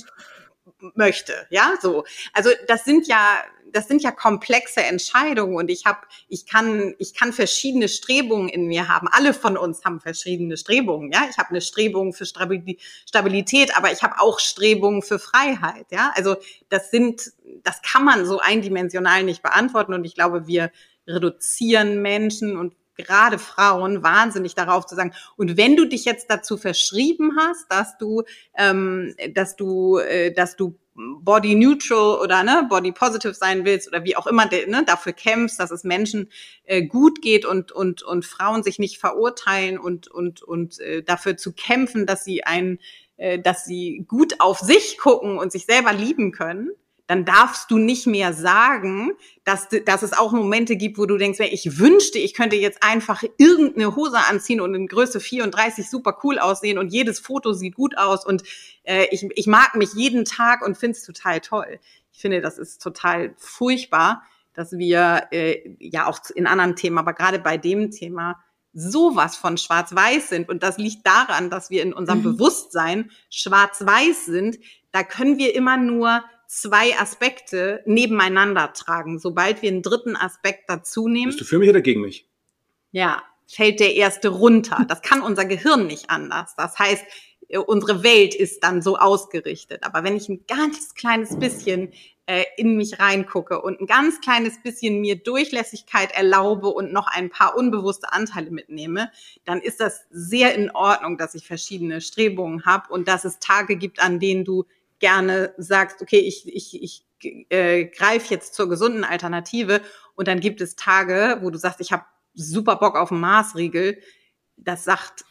möchte. Ja, so. Also das sind ja, das sind ja komplexe Entscheidungen und ich habe, ich kann, ich kann verschiedene Strebungen in mir haben. Alle von uns haben verschiedene Strebungen. Ja, ich habe eine Strebung für Stabilität, aber ich habe auch Strebungen für Freiheit. Ja, also das sind, das kann man so eindimensional nicht beantworten und ich glaube, wir reduzieren Menschen und gerade Frauen wahnsinnig darauf zu sagen. Und wenn du dich jetzt dazu verschrieben hast, dass du, ähm, dass du, äh, dass du Body Neutral oder ne, Body Positive sein willst oder wie auch immer ne, dafür kämpfst, dass es Menschen äh, gut geht und und und Frauen sich nicht verurteilen und und und äh, dafür zu kämpfen, dass sie ein, äh, dass sie gut auf sich gucken und sich selber lieben können dann darfst du nicht mehr sagen, dass, dass es auch Momente gibt, wo du denkst, ich wünschte, ich könnte jetzt einfach irgendeine Hose anziehen und in Größe 34 super cool aussehen und jedes Foto sieht gut aus und äh, ich, ich mag mich jeden Tag und finde es total toll. Ich finde, das ist total furchtbar, dass wir äh, ja auch in anderen Themen, aber gerade bei dem Thema sowas von schwarz-weiß sind. Und das liegt daran, dass wir in unserem mhm. Bewusstsein schwarz-weiß sind. Da können wir immer nur zwei Aspekte nebeneinander tragen. Sobald wir einen dritten Aspekt dazu nehmen. Bist du für mich oder gegen mich? Ja, fällt der erste runter. Das kann unser Gehirn nicht anders. Das heißt, äh, unsere Welt ist dann so ausgerichtet. Aber wenn ich ein ganz kleines bisschen äh, in mich reingucke und ein ganz kleines bisschen mir Durchlässigkeit erlaube und noch ein paar unbewusste Anteile mitnehme, dann ist das sehr in Ordnung, dass ich verschiedene Strebungen habe und dass es Tage gibt, an denen du gerne sagst, okay, ich, ich, ich äh, greife jetzt zur gesunden Alternative und dann gibt es Tage, wo du sagst, ich habe super Bock auf einen Maßriegel. Das sagt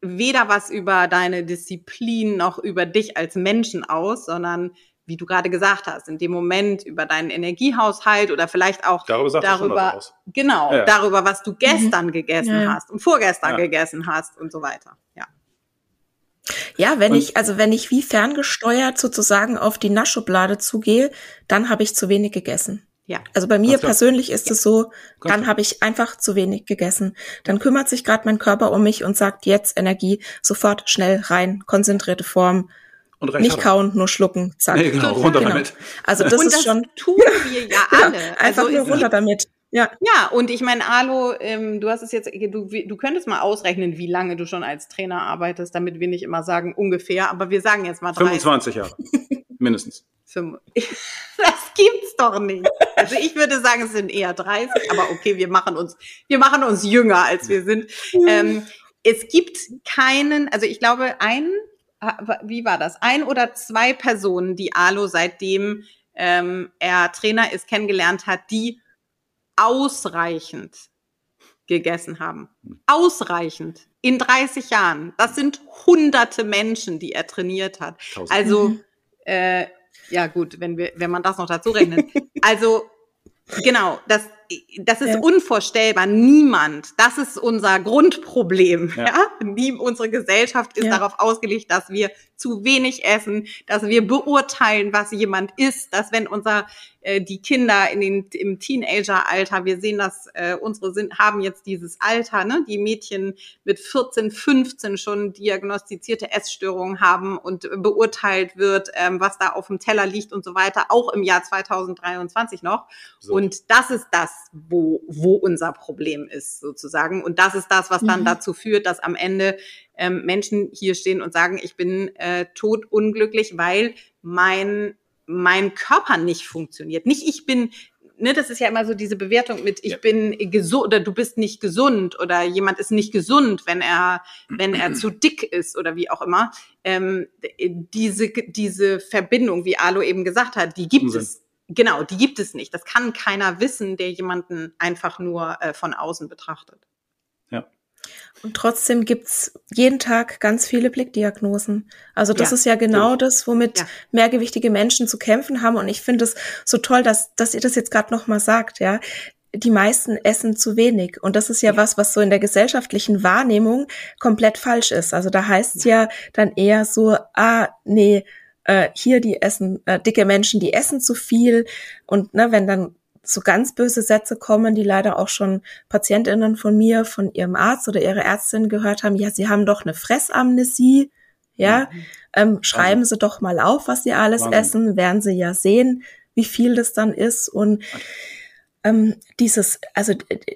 weder was über deine Disziplin noch über dich als Menschen aus, sondern wie du gerade gesagt hast, in dem Moment über deinen Energiehaushalt oder vielleicht auch darüber, darüber genau, ja. darüber, was du gestern mhm. gegessen ja. hast und vorgestern ja. gegessen hast und so weiter. Ja. Ja, wenn und ich, also wenn ich wie ferngesteuert sozusagen auf die Naschschublade zugehe, dann habe ich zu wenig gegessen. Ja. Also bei mir persönlich ist ja. es so, dann habe ich einfach zu wenig gegessen. Dann kümmert sich gerade mein Körper um mich und sagt jetzt Energie, sofort schnell rein, konzentrierte Form. Und nicht kauen, nur schlucken, zack. Nee, genau, *laughs* runter genau. damit. Also *laughs* das und ist das schon tun wir ja *laughs* alle. einfach also nur runter damit. Ja. Ja, und ich meine, Alo, ähm, du hast es jetzt, du, du könntest mal ausrechnen, wie lange du schon als Trainer arbeitest, damit wir nicht immer sagen ungefähr, aber wir sagen jetzt mal 30. 25 Jahre. *laughs* Mindestens. *laughs* Das gibt's doch nicht. Also ich würde sagen, es sind eher 30, aber okay, wir machen uns, wir machen uns jünger, als wir sind. Ähm, es gibt keinen, also ich glaube, ein, wie war das? Ein oder zwei Personen, die Alo seitdem ähm, er Trainer ist, kennengelernt hat, die ausreichend gegessen haben. Ausreichend. In 30 Jahren. Das sind hunderte Menschen, die er trainiert hat. Tausend. Also, mhm. äh, ja gut, wenn wir, wenn man das noch dazu rechnet. also, genau, das, das ist ja. unvorstellbar. Niemand, das ist unser Grundproblem. Ja. ja? Nie, unsere Gesellschaft ist ja. darauf ausgelegt, dass wir zu wenig essen, dass wir beurteilen, was jemand isst, dass wenn unser äh, die Kinder in den, im Teenageralter, wir sehen das, äh, unsere sind, haben jetzt dieses Alter, ne, die Mädchen mit 14, 15 schon diagnostizierte Essstörungen haben und beurteilt wird, ähm, was da auf dem Teller liegt und so weiter, auch im Jahr 2023 noch. So. Und das ist das, wo, wo unser Problem ist, sozusagen. Und das ist das, was dann mhm. dazu führt, dass am Ende ähm, Menschen hier stehen und sagen, ich bin äh, totunglücklich, weil mein mein Körper nicht funktioniert. Nicht ich bin, ne, das ist ja immer so diese Bewertung mit ich ja. bin gesund oder du bist nicht gesund oder jemand ist nicht gesund, wenn er wenn er zu dick ist oder wie auch immer. Ähm, diese diese Verbindung, wie Alo eben gesagt hat, die gibt Unsinn. es. Genau, die gibt es nicht. Das kann keiner wissen, der jemanden einfach nur äh, von außen betrachtet. Und trotzdem gibt's jeden Tag ganz viele Blickdiagnosen. Also das ja, ist ja genau ja. das, womit ja. mehrgewichtige Menschen zu kämpfen haben. Und ich finde es so toll, dass, dass ihr das jetzt gerade nochmal sagt, ja. die meisten essen zu wenig. Und das ist ja, ja. was, was so in der gesellschaftlichen Wahrnehmung komplett falsch ist. Also da heißt es ja. ja dann eher so, ah, nee, äh, hier die essen, äh, dicke Menschen, die essen zu viel. Und ne, wenn dann so ganz böse Sätze kommen, die leider auch schon Patientinnen von mir, von ihrem Arzt oder ihrer Ärztin gehört haben, ja, sie haben doch eine Fressamnesie, ja, mhm. ähm, schreiben also, Sie doch mal auf, was Sie alles Wahnsinn. essen, werden Sie ja sehen, wie viel das dann ist und ähm, dieses, also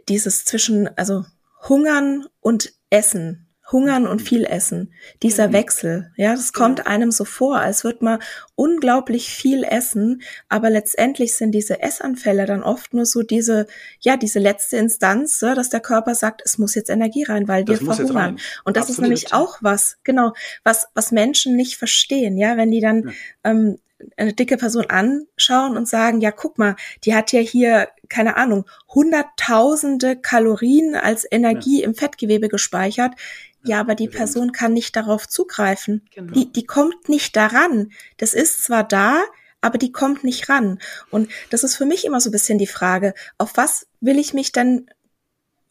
dieses zwischen, also Hungern und Essen, Hungern und viel essen. Dieser mhm. Wechsel, ja, das kommt einem so vor, als würde man unglaublich viel essen, aber letztendlich sind diese Essanfälle dann oft nur so diese, ja, diese letzte Instanz, dass der Körper sagt, es muss jetzt Energie rein, weil wir verhungern. Und das Absolut. ist nämlich auch was, genau, was, was Menschen nicht verstehen, ja, wenn die dann, ja. ähm, eine dicke Person anschauen und sagen, ja, guck mal, die hat ja hier, keine Ahnung, hunderttausende Kalorien als Energie ja. im Fettgewebe gespeichert. Ja, aber die Person kann nicht darauf zugreifen. Genau. Die, die kommt nicht daran. Das ist zwar da, aber die kommt nicht ran. Und das ist für mich immer so ein bisschen die Frage, auf was will ich mich denn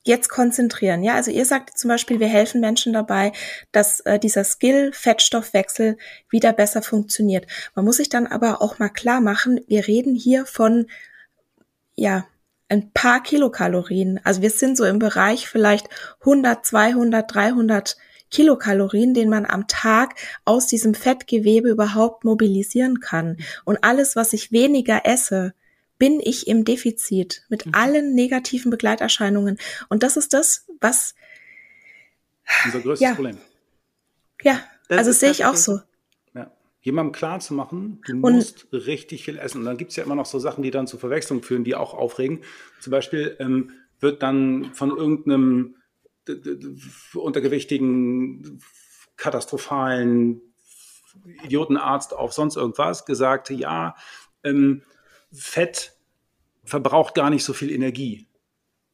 jetzt konzentrieren? Ja, also ihr sagt zum Beispiel, wir helfen Menschen dabei, dass äh, dieser Skill Fettstoffwechsel wieder besser funktioniert. Man muss sich dann aber auch mal klar machen, wir reden hier von, ja, ein paar Kilokalorien. Also wir sind so im Bereich vielleicht 100, 200, 300 Kilokalorien, den man am Tag aus diesem Fettgewebe überhaupt mobilisieren kann. Und alles, was ich weniger esse, bin ich im Defizit mit mhm. allen negativen Begleiterscheinungen. Und das ist das, was unser größtes ja. Problem. Ja, das also sehe ich auch so jemandem klar zu machen, du und musst richtig viel essen. Und dann gibt es ja immer noch so Sachen, die dann zu Verwechslung führen, die auch aufregen. Zum Beispiel ähm, wird dann von irgendeinem untergewichtigen, katastrophalen Idiotenarzt auf sonst irgendwas gesagt, ja, ähm, Fett verbraucht gar nicht so viel Energie.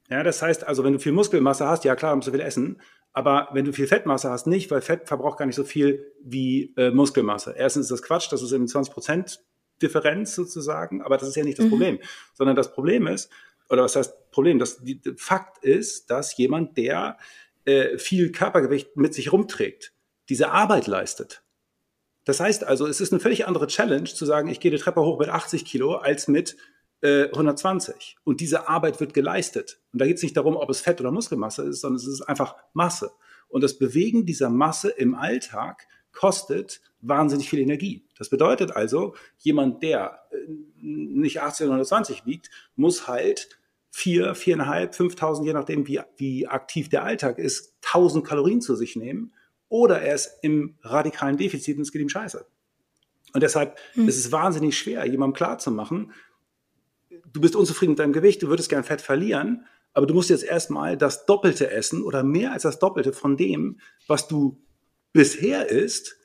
Ja, das heißt also, wenn du viel Muskelmasse hast, ja klar, musst du viel essen, aber wenn du viel Fettmasse hast, nicht, weil Fett verbraucht gar nicht so viel wie äh, Muskelmasse. Erstens ist das Quatsch, das ist eben 20 Prozent Differenz sozusagen, aber das ist ja nicht das mhm. Problem, sondern das Problem ist, oder was heißt Problem? Das die, Fakt ist, dass jemand, der äh, viel Körpergewicht mit sich rumträgt, diese Arbeit leistet. Das heißt also, es ist eine völlig andere Challenge zu sagen, ich gehe die Treppe hoch mit 80 Kilo als mit 120. Äh, Und diese Arbeit wird geleistet. Und da geht es nicht darum, ob es Fett oder Muskelmasse ist, sondern es ist einfach Masse. Und das Bewegen dieser Masse im Alltag kostet wahnsinnig viel Energie. Das bedeutet also, jemand, der äh, nicht 18 oder 120 wiegt, muss halt vier, viereinhalb, 5000, je nachdem, wie, wie aktiv der Alltag ist, 1000 Kalorien zu sich nehmen. Oder er ist im radikalen Defizit und es geht ihm scheiße. Und deshalb hm. ist es wahnsinnig schwer, jemandem klarzumachen, du bist unzufrieden mit deinem Gewicht, du würdest gern Fett verlieren, aber du musst jetzt erstmal das Doppelte essen oder mehr als das Doppelte von dem, was du bisher isst,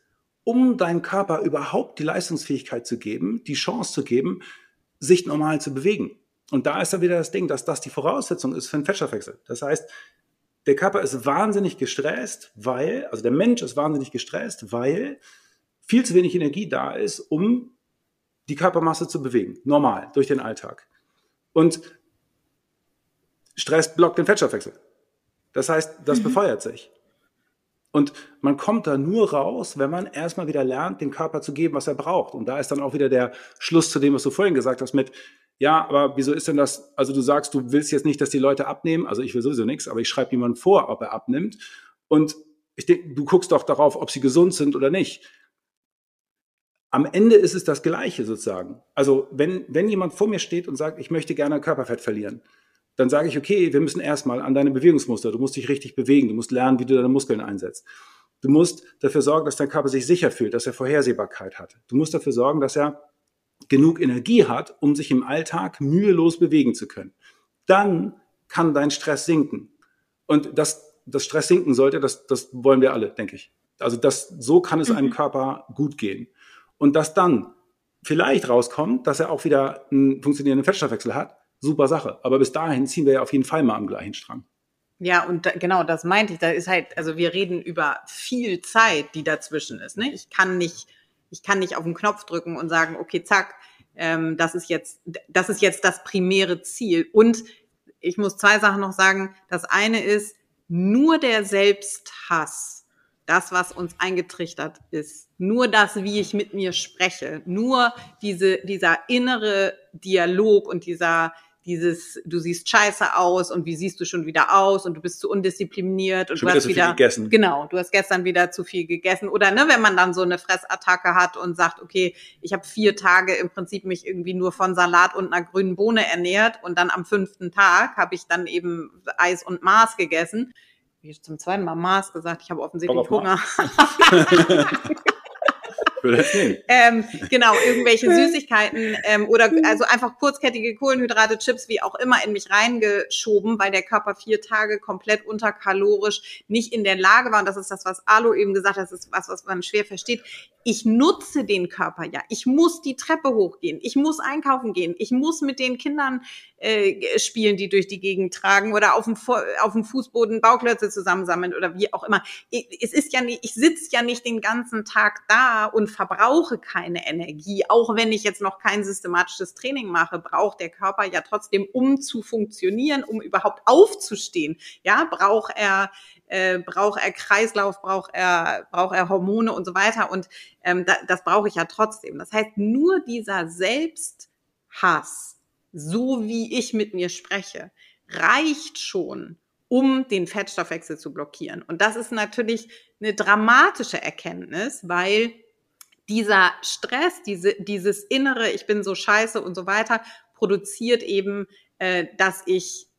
um deinem Körper überhaupt die Leistungsfähigkeit zu geben, die Chance zu geben, sich normal zu bewegen. Und da ist dann wieder das Ding, dass das die Voraussetzung ist für einen Fettstoffwechsel. Das heißt, der Körper ist wahnsinnig gestresst, weil, also der Mensch ist wahnsinnig gestresst, weil viel zu wenig Energie da ist, um die Körpermasse zu bewegen. Normal, durch den Alltag. Und Stress blockt den Fettstoffwechsel. Das heißt, das mhm. befeuert sich. Und man kommt da nur raus, wenn man erstmal wieder lernt, dem Körper zu geben, was er braucht. Und da ist dann auch wieder der Schluss zu dem, was du vorhin gesagt hast mit, ja, aber wieso ist denn das, also du sagst, du willst jetzt nicht, dass die Leute abnehmen, also ich will sowieso nichts, aber ich schreibe jemandem vor, ob er abnimmt. Und ich denke, du guckst doch darauf, ob sie gesund sind oder nicht am Ende ist es das Gleiche sozusagen. Also wenn, wenn jemand vor mir steht und sagt, ich möchte gerne Körperfett verlieren, dann sage ich, okay, wir müssen erstmal an deine Bewegungsmuster, du musst dich richtig bewegen, du musst lernen, wie du deine Muskeln einsetzt. Du musst dafür sorgen, dass dein Körper sich sicher fühlt, dass er Vorhersehbarkeit hat. Du musst dafür sorgen, dass er genug Energie hat, um sich im Alltag mühelos bewegen zu können. Dann kann dein Stress sinken. Und das, das Stress sinken sollte, das, das wollen wir alle, denke ich. Also das, so kann es einem mhm. Körper gut gehen und dass dann vielleicht rauskommt, dass er auch wieder einen funktionierenden Fettstoffwechsel hat, super Sache. Aber bis dahin ziehen wir ja auf jeden Fall mal am gleichen Strang. Ja, und da, genau, das meinte ich. Da ist halt, also wir reden über viel Zeit, die dazwischen ist. Ne? Ich kann nicht, ich kann nicht auf den Knopf drücken und sagen, okay, zack, ähm, das ist jetzt, das ist jetzt das primäre Ziel. Und ich muss zwei Sachen noch sagen. Das eine ist, nur der Selbsthass, das, was uns eingetrichtert ist, nur das, wie ich mit mir spreche, nur diese, dieser innere Dialog und dieser, dieses, du siehst scheiße aus und wie siehst du schon wieder aus und du bist zu undiszipliniert und Schon du hast zu viel wieder, gegessen. genau, du hast gestern wieder zu viel gegessen oder ne, wenn man dann so eine Fressattacke hat und sagt, okay, ich habe vier Tage im Prinzip mich irgendwie nur von Salat und einer grünen Bohne ernährt und dann am fünften Tag habe ich dann eben Eis und Maß gegessen. Wie ich zum zweiten Mal Maß gesagt, ich habe offensichtlich Hunger. *laughs* Ähm, genau, irgendwelche Süßigkeiten ähm, oder also einfach kurzkettige Kohlenhydrate, Chips, wie auch immer, in mich reingeschoben, weil der Körper vier Tage komplett unterkalorisch nicht in der Lage war. Und das ist das, was Alo eben gesagt hat, das ist was, was man schwer versteht. Ich nutze den Körper ja. Ich muss die Treppe hochgehen. Ich muss einkaufen gehen. Ich muss mit den Kindern äh, spielen, die durch die Gegend tragen oder auf dem, auf dem Fußboden Bauklötze zusammensammeln oder wie auch immer. Es ist ja nicht, ich sitze ja nicht den ganzen Tag da und verbrauche keine Energie. Auch wenn ich jetzt noch kein systematisches Training mache, braucht der Körper ja trotzdem, um zu funktionieren, um überhaupt aufzustehen. Ja, braucht er äh, braucht er Kreislauf, braucht er, braucht er Hormone und so weiter. Und ähm, da, das brauche ich ja trotzdem. Das heißt, nur dieser Selbsthass, so wie ich mit mir spreche, reicht schon, um den Fettstoffwechsel zu blockieren. Und das ist natürlich eine dramatische Erkenntnis, weil dieser Stress, diese, dieses innere, ich bin so scheiße und so weiter, produziert eben, äh, dass ich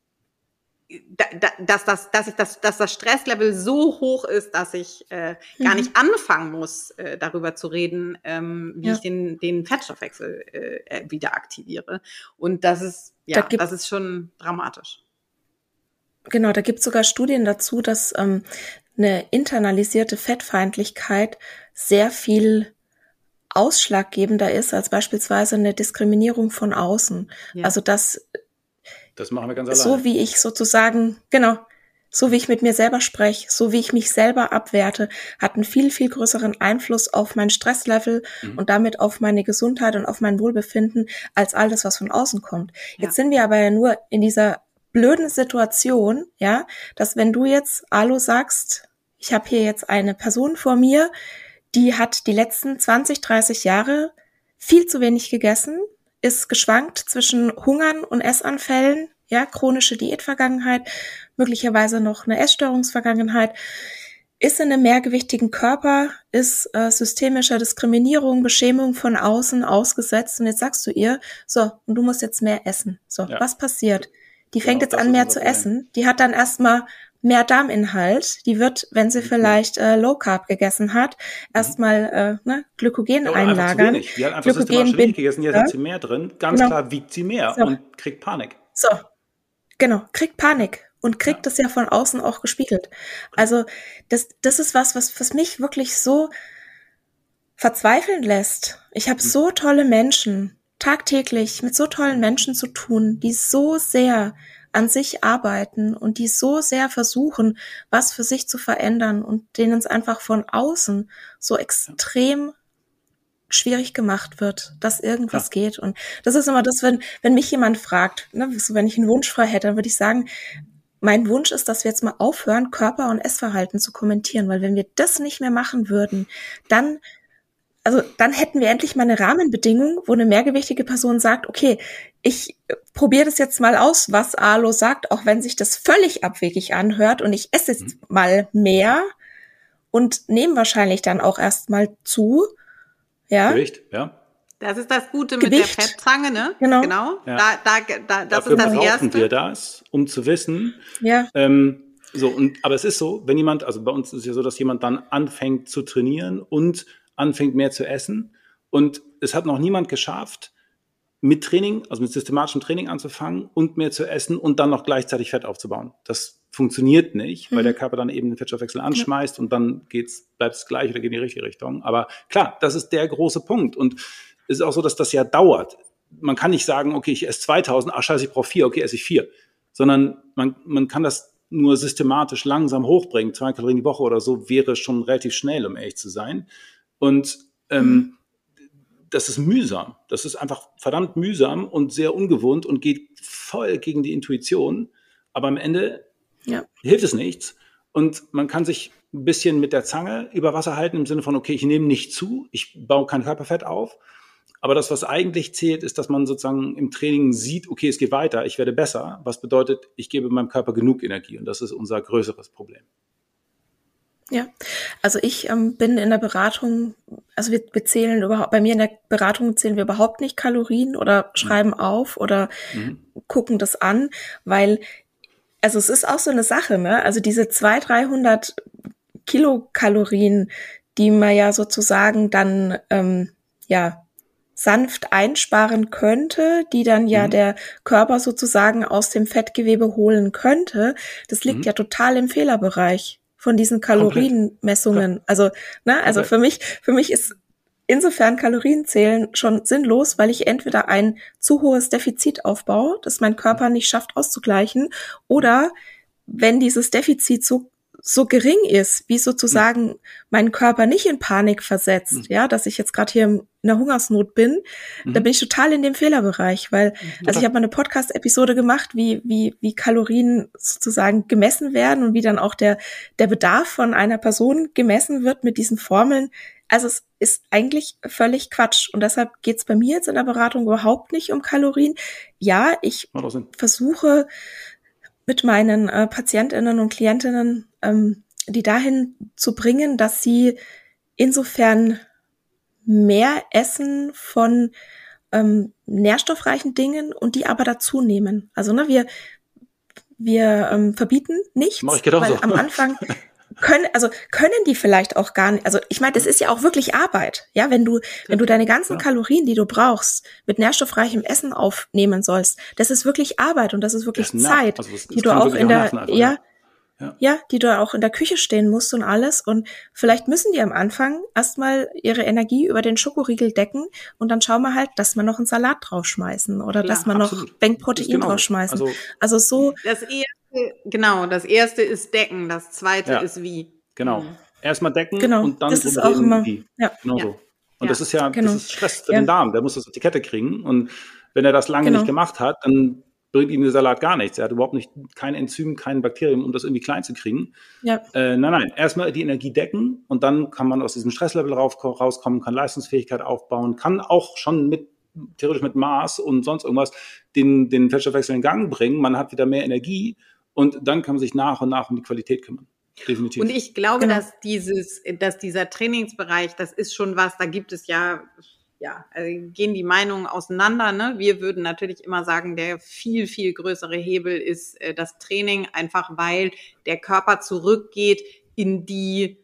da, da, dass, das, dass, ich das, dass das Stresslevel so hoch ist, dass ich äh, gar Mhm. nicht anfangen muss, äh, darüber zu reden, ähm, wie Ja. ich den, den Fettstoffwechsel äh, äh, wieder aktiviere. Und das ist, Da ja, gibt- das ist schon dramatisch. Genau, da gibt es sogar Studien dazu, dass ähm, eine internalisierte Fettfeindlichkeit sehr viel ausschlaggebender ist als beispielsweise eine Diskriminierung von außen. Ja. Also dass Das machen wir ganz alleine. so wie ich sozusagen, genau, so wie ich mit mir selber spreche, so wie ich mich selber abwerte, hat einen viel, viel größeren Einfluss auf mein Stresslevel Mhm. und damit auf meine Gesundheit und auf mein Wohlbefinden als all das, was von außen kommt. Ja. Jetzt sind wir aber ja nur in dieser blöden Situation, ja, dass wenn du jetzt, Alu, sagst, ich habe hier jetzt eine Person vor mir, die hat die letzten 20, 30 Jahre viel zu wenig gegessen, ist geschwankt zwischen Hungern und Essanfällen, ja, chronische Diätvergangenheit, möglicherweise noch eine Essstörungsvergangenheit, ist in einem mehrgewichtigen Körper, ist äh, systemischer Diskriminierung, Beschämung von außen ausgesetzt und jetzt sagst du ihr, so, und du musst jetzt mehr essen. So, Ja. was passiert? Die Genau, fängt jetzt das an, mehr zu essen. Die hat dann erstmal mehr Darminhalt. Die wird, wenn sie Mhm. vielleicht äh, Low Carb gegessen hat, erstmal äh, ne, Glykogen Ja, zu einlagern. wenig. Die hat einfach Glykogen systematisch wenig gegessen, jetzt ja. hat sie mehr drin. Ganz Genau. klar wiegt sie mehr So. und kriegt Panik. So, genau, kriegt Panik und kriegt Ja. das ja von außen auch gespiegelt. Also das, das ist was, was, was mich wirklich so verzweifeln lässt. Ich habe Hm. so tolle Menschen, tagtäglich mit so tollen Menschen zu tun, die so sehr an sich arbeiten und die so sehr versuchen, was für sich zu verändern und denen es einfach von außen so extrem schwierig gemacht wird, dass irgendwas geht. Und das ist immer das, wenn, wenn mich jemand fragt, ne, so wenn ich einen Wunsch frei hätte, dann würde ich sagen, mein Wunsch ist, dass wir jetzt mal aufhören, Körper- und Essverhalten zu kommentieren, weil wenn wir das nicht mehr machen würden, dann also dann hätten wir endlich mal eine Rahmenbedingung, wo eine mehrgewichtige Person sagt, okay, ich probiere das jetzt mal aus, was Alo sagt, auch wenn sich das völlig abwegig anhört und ich esse jetzt mal mehr und nehme wahrscheinlich dann auch erstmal zu. Ja, Gewicht, ja. Das ist das Gute mit Gewicht. der Fettzange, ne? Genau. Genau. Ja. Da, da, da, das Dafür ist das brauchen Erste. wir das, um zu wissen, ja, Ähm, so, und, aber es ist so, wenn jemand, also bei uns ist es ja so, dass jemand dann anfängt zu trainieren und anfängt mehr zu essen. Und es hat noch niemand geschafft, mit Training, also mit systematischem Training anzufangen und mehr zu essen und dann noch gleichzeitig Fett aufzubauen. Das funktioniert nicht, weil Mhm. der Körper dann eben den Fettstoffwechsel anschmeißt und dann geht's, bleibt es gleich oder geht in die richtige Richtung. Aber klar, das ist der große Punkt. Und es ist auch so, dass das ja dauert. Man kann nicht sagen, okay, ich esse 2000, ach scheiße, ich brauche vier, okay, esse ich vier. Sondern man, man kann das nur systematisch langsam hochbringen. Zwei Kalorien die Woche oder so wäre schon relativ schnell, um ehrlich zu sein. Und ähm, das ist mühsam. Das ist einfach verdammt mühsam und sehr ungewohnt und geht voll gegen die Intuition. Aber am Ende ja. hilft es nichts. Und man kann sich ein bisschen mit der Zange über Wasser halten im Sinne von, okay, ich nehme nicht zu, ich baue kein Körperfett auf. Aber das, was eigentlich zählt, ist, dass man sozusagen im Training sieht, okay, es geht weiter, ich werde besser. Was bedeutet, ich gebe meinem Körper genug Energie. Und das ist unser größeres Problem. Ja, also ich ähm, bin in der Beratung, also wir, wir zählen überhaupt, bei mir in der Beratung zählen wir überhaupt nicht Kalorien oder schreiben mhm. auf oder mhm. gucken das an, weil, also es ist auch so eine Sache, ne? Also diese 200, 300 Kilokalorien, die man ja sozusagen dann, ähm, ja, sanft einsparen könnte, die dann ja mhm. der Körper sozusagen aus dem Fettgewebe holen könnte, das liegt mhm. ja total im Fehlerbereich von diesen Kalorienmessungen. Also, ne, also für mich, für mich ist insofern Kalorienzählen schon sinnlos, weil ich entweder ein zu hohes Defizit aufbaue, das mein Körper nicht schafft auszugleichen, oder wenn dieses Defizit so so gering ist, wie sozusagen mhm. mein Körper nicht in Panik versetzt, mhm. ja, dass ich jetzt gerade hier in einer Hungersnot bin, mhm. da bin ich total in dem Fehlerbereich, weil, mhm. also ich habe mal eine Podcast-Episode gemacht, wie, wie, wie Kalorien sozusagen gemessen werden und wie dann auch der, der Bedarf von einer Person gemessen wird mit diesen Formeln. Also es ist eigentlich völlig Quatsch. Und deshalb geht's bei mir jetzt in der Beratung überhaupt nicht um Kalorien. Ja, ich versuche mit meinen äh, Patientinnen und Klientinnen ähm, die dahin zu bringen, dass sie insofern mehr essen von ähm, nährstoffreichen Dingen und die aber dazu nehmen. Also ne, wir wir ähm, verbieten nichts, Mach ich genau weil so. am Anfang *laughs* können, also können die vielleicht auch gar nicht. Also ich meine, das ist ja auch wirklich Arbeit, ja, wenn du wenn du deine ganzen ja. Kalorien, die du brauchst, mit nährstoffreichem Essen aufnehmen sollst, das ist wirklich Arbeit und das ist wirklich das Zeit, also das, die du auch in der ja, ja ja. ja, die du auch in der Küche stehen musst und alles. Und vielleicht müssen die am Anfang erstmal ihre Energie über den Schokoriegel decken und dann schauen wir halt, dass wir noch einen Salat draufschmeißen oder dass wir noch Bankprotein genau. draufschmeißen. Also, also so. Das erste, genau, das erste ist decken, das zweite ja. ist wie. Genau. Mhm. Erstmal decken genau. und dann das ist auch immer, wie. Ja. Genau so. Und das ist ja, genau. das ist Stress für den Darm, der muss das auf die Kette kriegen. Und wenn er das lange genau. nicht gemacht hat, dann bringt ihm der Salat gar nichts. Er hat überhaupt nicht kein Enzym, kein Bakterium, um das irgendwie klein zu kriegen. Ja. Äh, nein, nein. Erstmal die Energie decken und dann kann man aus diesem Stresslevel rauf, rauskommen, kann Leistungsfähigkeit aufbauen, kann auch schon mit theoretisch mit Maß und sonst irgendwas den, den Fettstoffwechsel in Gang bringen. Man hat wieder mehr Energie und dann kann man sich nach und nach um die Qualität kümmern. Definitiv. Und ich glaube, genau. dass dieses, dass dieser Trainingsbereich, das ist schon was, da gibt es ja ja, also gehen die Meinungen auseinander. Ne? Wir würden natürlich immer sagen, der viel, viel größere Hebel ist äh, das Training, einfach weil der Körper zurückgeht in die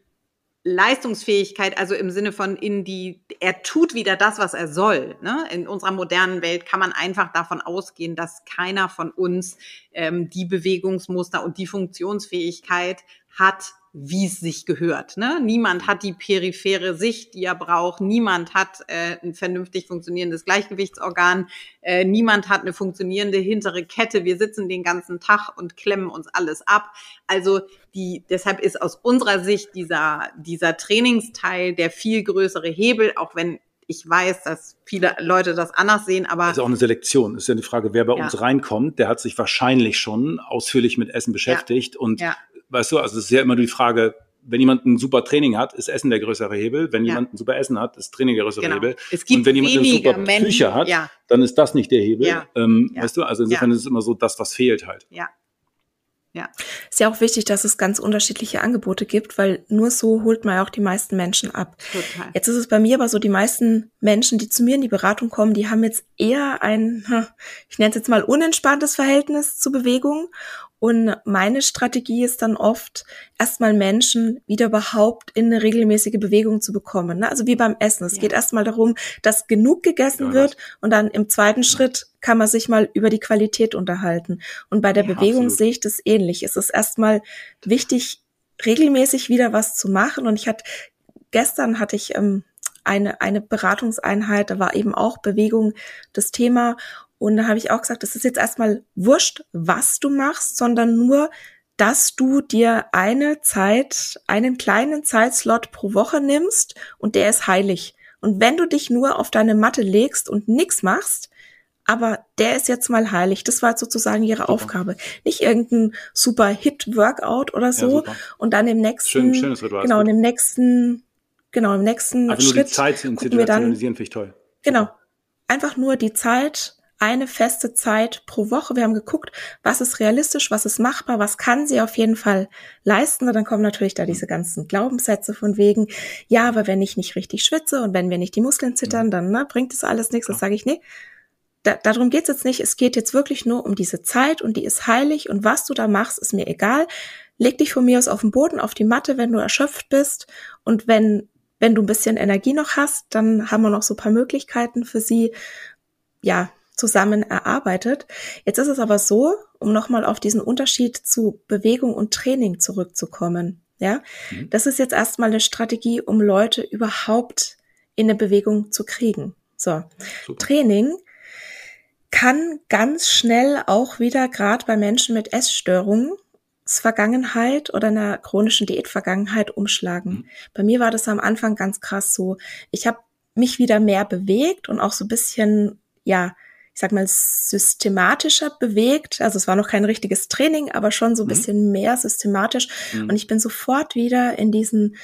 Leistungsfähigkeit, also im Sinne von in die, er tut wieder das, was er soll. Ne? In unserer modernen Welt kann man einfach davon ausgehen, dass keiner von uns ähm, die Bewegungsmuster und die Funktionsfähigkeit hat, wie es sich gehört. Ne? Niemand hat die periphere Sicht, die er braucht. Niemand hat äh, ein vernünftig funktionierendes Gleichgewichtsorgan. Äh, niemand hat eine funktionierende hintere Kette. Wir sitzen den ganzen Tag und klemmen uns alles ab. Also die, deshalb ist aus unserer Sicht dieser, dieser Trainingsteil der viel größere Hebel, auch wenn ich weiß, dass viele Leute das anders sehen, aber. Das ist auch eine Selektion. Das ist ja die Frage, wer bei ja. uns reinkommt, der hat sich wahrscheinlich schon ausführlich mit Essen beschäftigt ja. und ja weißt du, also es ist ja immer die Frage, wenn jemand ein super Training hat, ist Essen der größere Hebel. Wenn ja. jemand ein super Essen hat, ist Training der größere genau. Hebel. Es gibt und wenn jemand eine super Menschen, Psyche hat, ja. dann ist das nicht der Hebel. Ja. Ähm, weißt du, also insofern ist es immer so das, was fehlt halt. Ja. Ja. Ist ja auch wichtig, dass es ganz unterschiedliche Angebote gibt, weil nur so holt man ja auch die meisten Menschen ab. Total. Jetzt ist es bei mir aber so, die meisten Menschen, die zu mir in die Beratung kommen, die haben jetzt eher ein, *laughs* ich nenne es jetzt mal unentspanntes Verhältnis zu Bewegung und meine Strategie ist dann oft, erstmal Menschen wieder überhaupt in eine regelmäßige Bewegung zu bekommen. Ne? Also wie beim Essen. Es ja. geht erstmal darum, dass genug gegessen ja, wird und dann im zweiten ja. Schritt kann man sich mal über die Qualität unterhalten. Und bei der Bewegung absolut. sehe ich das ähnlich. Es ist erstmal wichtig, regelmäßig wieder was zu machen. Und ich hatte, gestern hatte ich ähm, eine, eine Beratungseinheit, da war eben auch Bewegung das Thema. Und da habe ich auch gesagt, es ist jetzt erstmal wurscht, was du machst, sondern nur, dass du dir eine Zeit, einen kleinen Zeitslot pro Woche nimmst und der ist heilig. Und wenn du dich nur auf deine Matte legst und nichts machst, aber der ist jetzt mal heilig. Das war sozusagen ihre super. Aufgabe. Nicht irgendein super Hit-Workout oder so. Ja, und dann im nächsten, Schön, schönes Ritual, genau, im nächsten, genau, im nächsten also Schritt. Nur die Zeit zu institutionalisieren finde ich toll. Genau. Einfach nur die Zeit, eine feste Zeit pro Woche. Wir haben geguckt, was ist realistisch, was ist machbar, was kann sie auf jeden Fall leisten. Und dann kommen natürlich da diese ganzen Glaubenssätze von wegen, ja, aber wenn ich nicht richtig schwitze und wenn wir nicht die Muskeln zittern, mhm. dann ne, bringt das alles nichts. Das sage ich, nee, da, darum geht's jetzt nicht. Es geht jetzt wirklich nur um diese Zeit und die ist heilig und was du da machst, ist mir egal. Leg dich von mir aus auf den Boden, auf die Matte, wenn du erschöpft bist und wenn wenn du ein bisschen Energie noch hast, dann haben wir noch so ein paar Möglichkeiten für sie, ja, zusammen erarbeitet. Jetzt ist es aber so, um nochmal auf diesen Unterschied zu Bewegung und Training zurückzukommen. Ja, mhm. das ist jetzt erstmal eine Strategie, um Leute überhaupt in eine Bewegung zu kriegen. So, Super. Training kann ganz schnell auch wieder gerade bei Menschen mit Essstörungen Vergangenheit oder einer chronischen Diätvergangenheit umschlagen. Mhm. Bei mir war das am Anfang ganz krass so. Ich habe mich wieder mehr bewegt und auch so ein bisschen, ja, ich sag mal, systematischer bewegt. Also es war noch kein richtiges Training, aber schon so ein mhm. bisschen mehr systematisch. Mhm. Und ich bin sofort wieder in diesen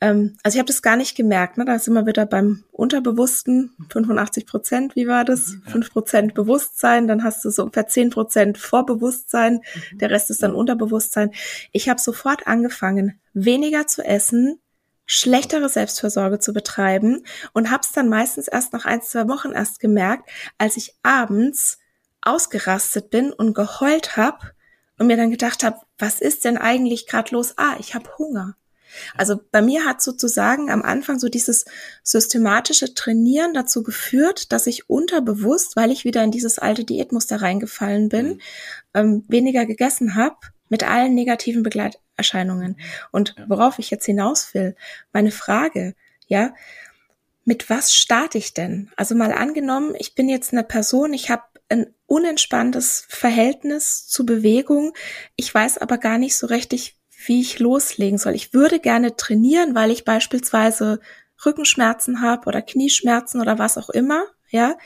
ähm, also ich habe das gar nicht gemerkt. Ne? Da sind wir wieder beim Unterbewussten, 85 Prozent, wie war das? Mhm, ja. 5 Prozent Bewusstsein, dann hast du so ungefähr 10 Prozent Vorbewusstsein, mhm. der Rest ist dann Unterbewusstsein. Ich habe sofort angefangen, weniger zu essen, schlechtere Selbstversorge zu betreiben und habe es dann meistens erst nach ein, zwei Wochen erst gemerkt, als ich abends ausgerastet bin und geheult habe und mir dann gedacht habe, was ist denn eigentlich gerade los? Ah, ich habe Hunger. Also bei mir hat sozusagen am Anfang so dieses systematische Trainieren dazu geführt, dass ich unterbewusst, weil ich wieder in dieses alte Diätmuster reingefallen bin, mhm. ähm, weniger gegessen habe mit allen negativen Begleiterscheinungen. Und worauf ich jetzt hinaus will, meine Frage, ja, mit was starte ich denn? Also mal angenommen, ich bin jetzt eine Person, ich habe ein unentspanntes Verhältnis zu Bewegung. Ich weiß aber gar nicht so richtig, wie ich loslegen soll. Ich würde gerne trainieren, weil ich beispielsweise Rückenschmerzen habe oder Knieschmerzen oder was auch immer, ja.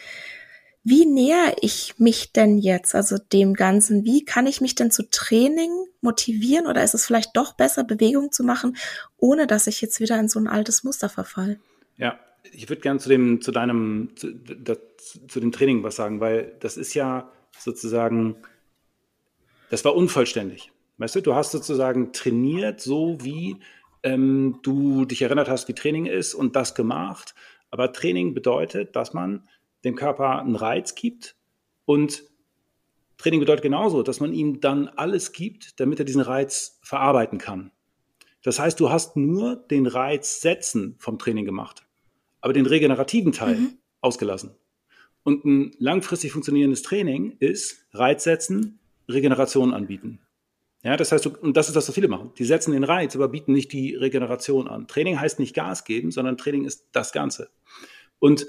Wie näher ich mich denn jetzt, also dem Ganzen? Wie kann ich mich denn zu Training motivieren oder ist es vielleicht doch besser, Bewegung zu machen, ohne dass ich jetzt wieder in so ein altes Muster verfall? Ja, ich würde gerne zu dem, zu deinem, zu, das, zu dem Training was sagen, weil das ist ja sozusagen, das war unvollständig. Weißt du, du hast sozusagen trainiert, so wie ähm, du dich erinnert hast, wie Training ist und das gemacht. Aber Training bedeutet, dass man dem Körper einen Reiz gibt und Training bedeutet genauso, dass man ihm dann alles gibt, damit er diesen Reiz verarbeiten kann. Das heißt, du hast nur den Reiz setzen vom Training gemacht, aber den regenerativen Teil mhm. ausgelassen. Und ein langfristig funktionierendes Training ist Reiz setzen, Regeneration anbieten. Ja, das heißt, und das ist das, was viele machen. Die setzen den Reiz, aber bieten nicht die Regeneration an. Training heißt nicht Gas geben, sondern Training ist das Ganze. Und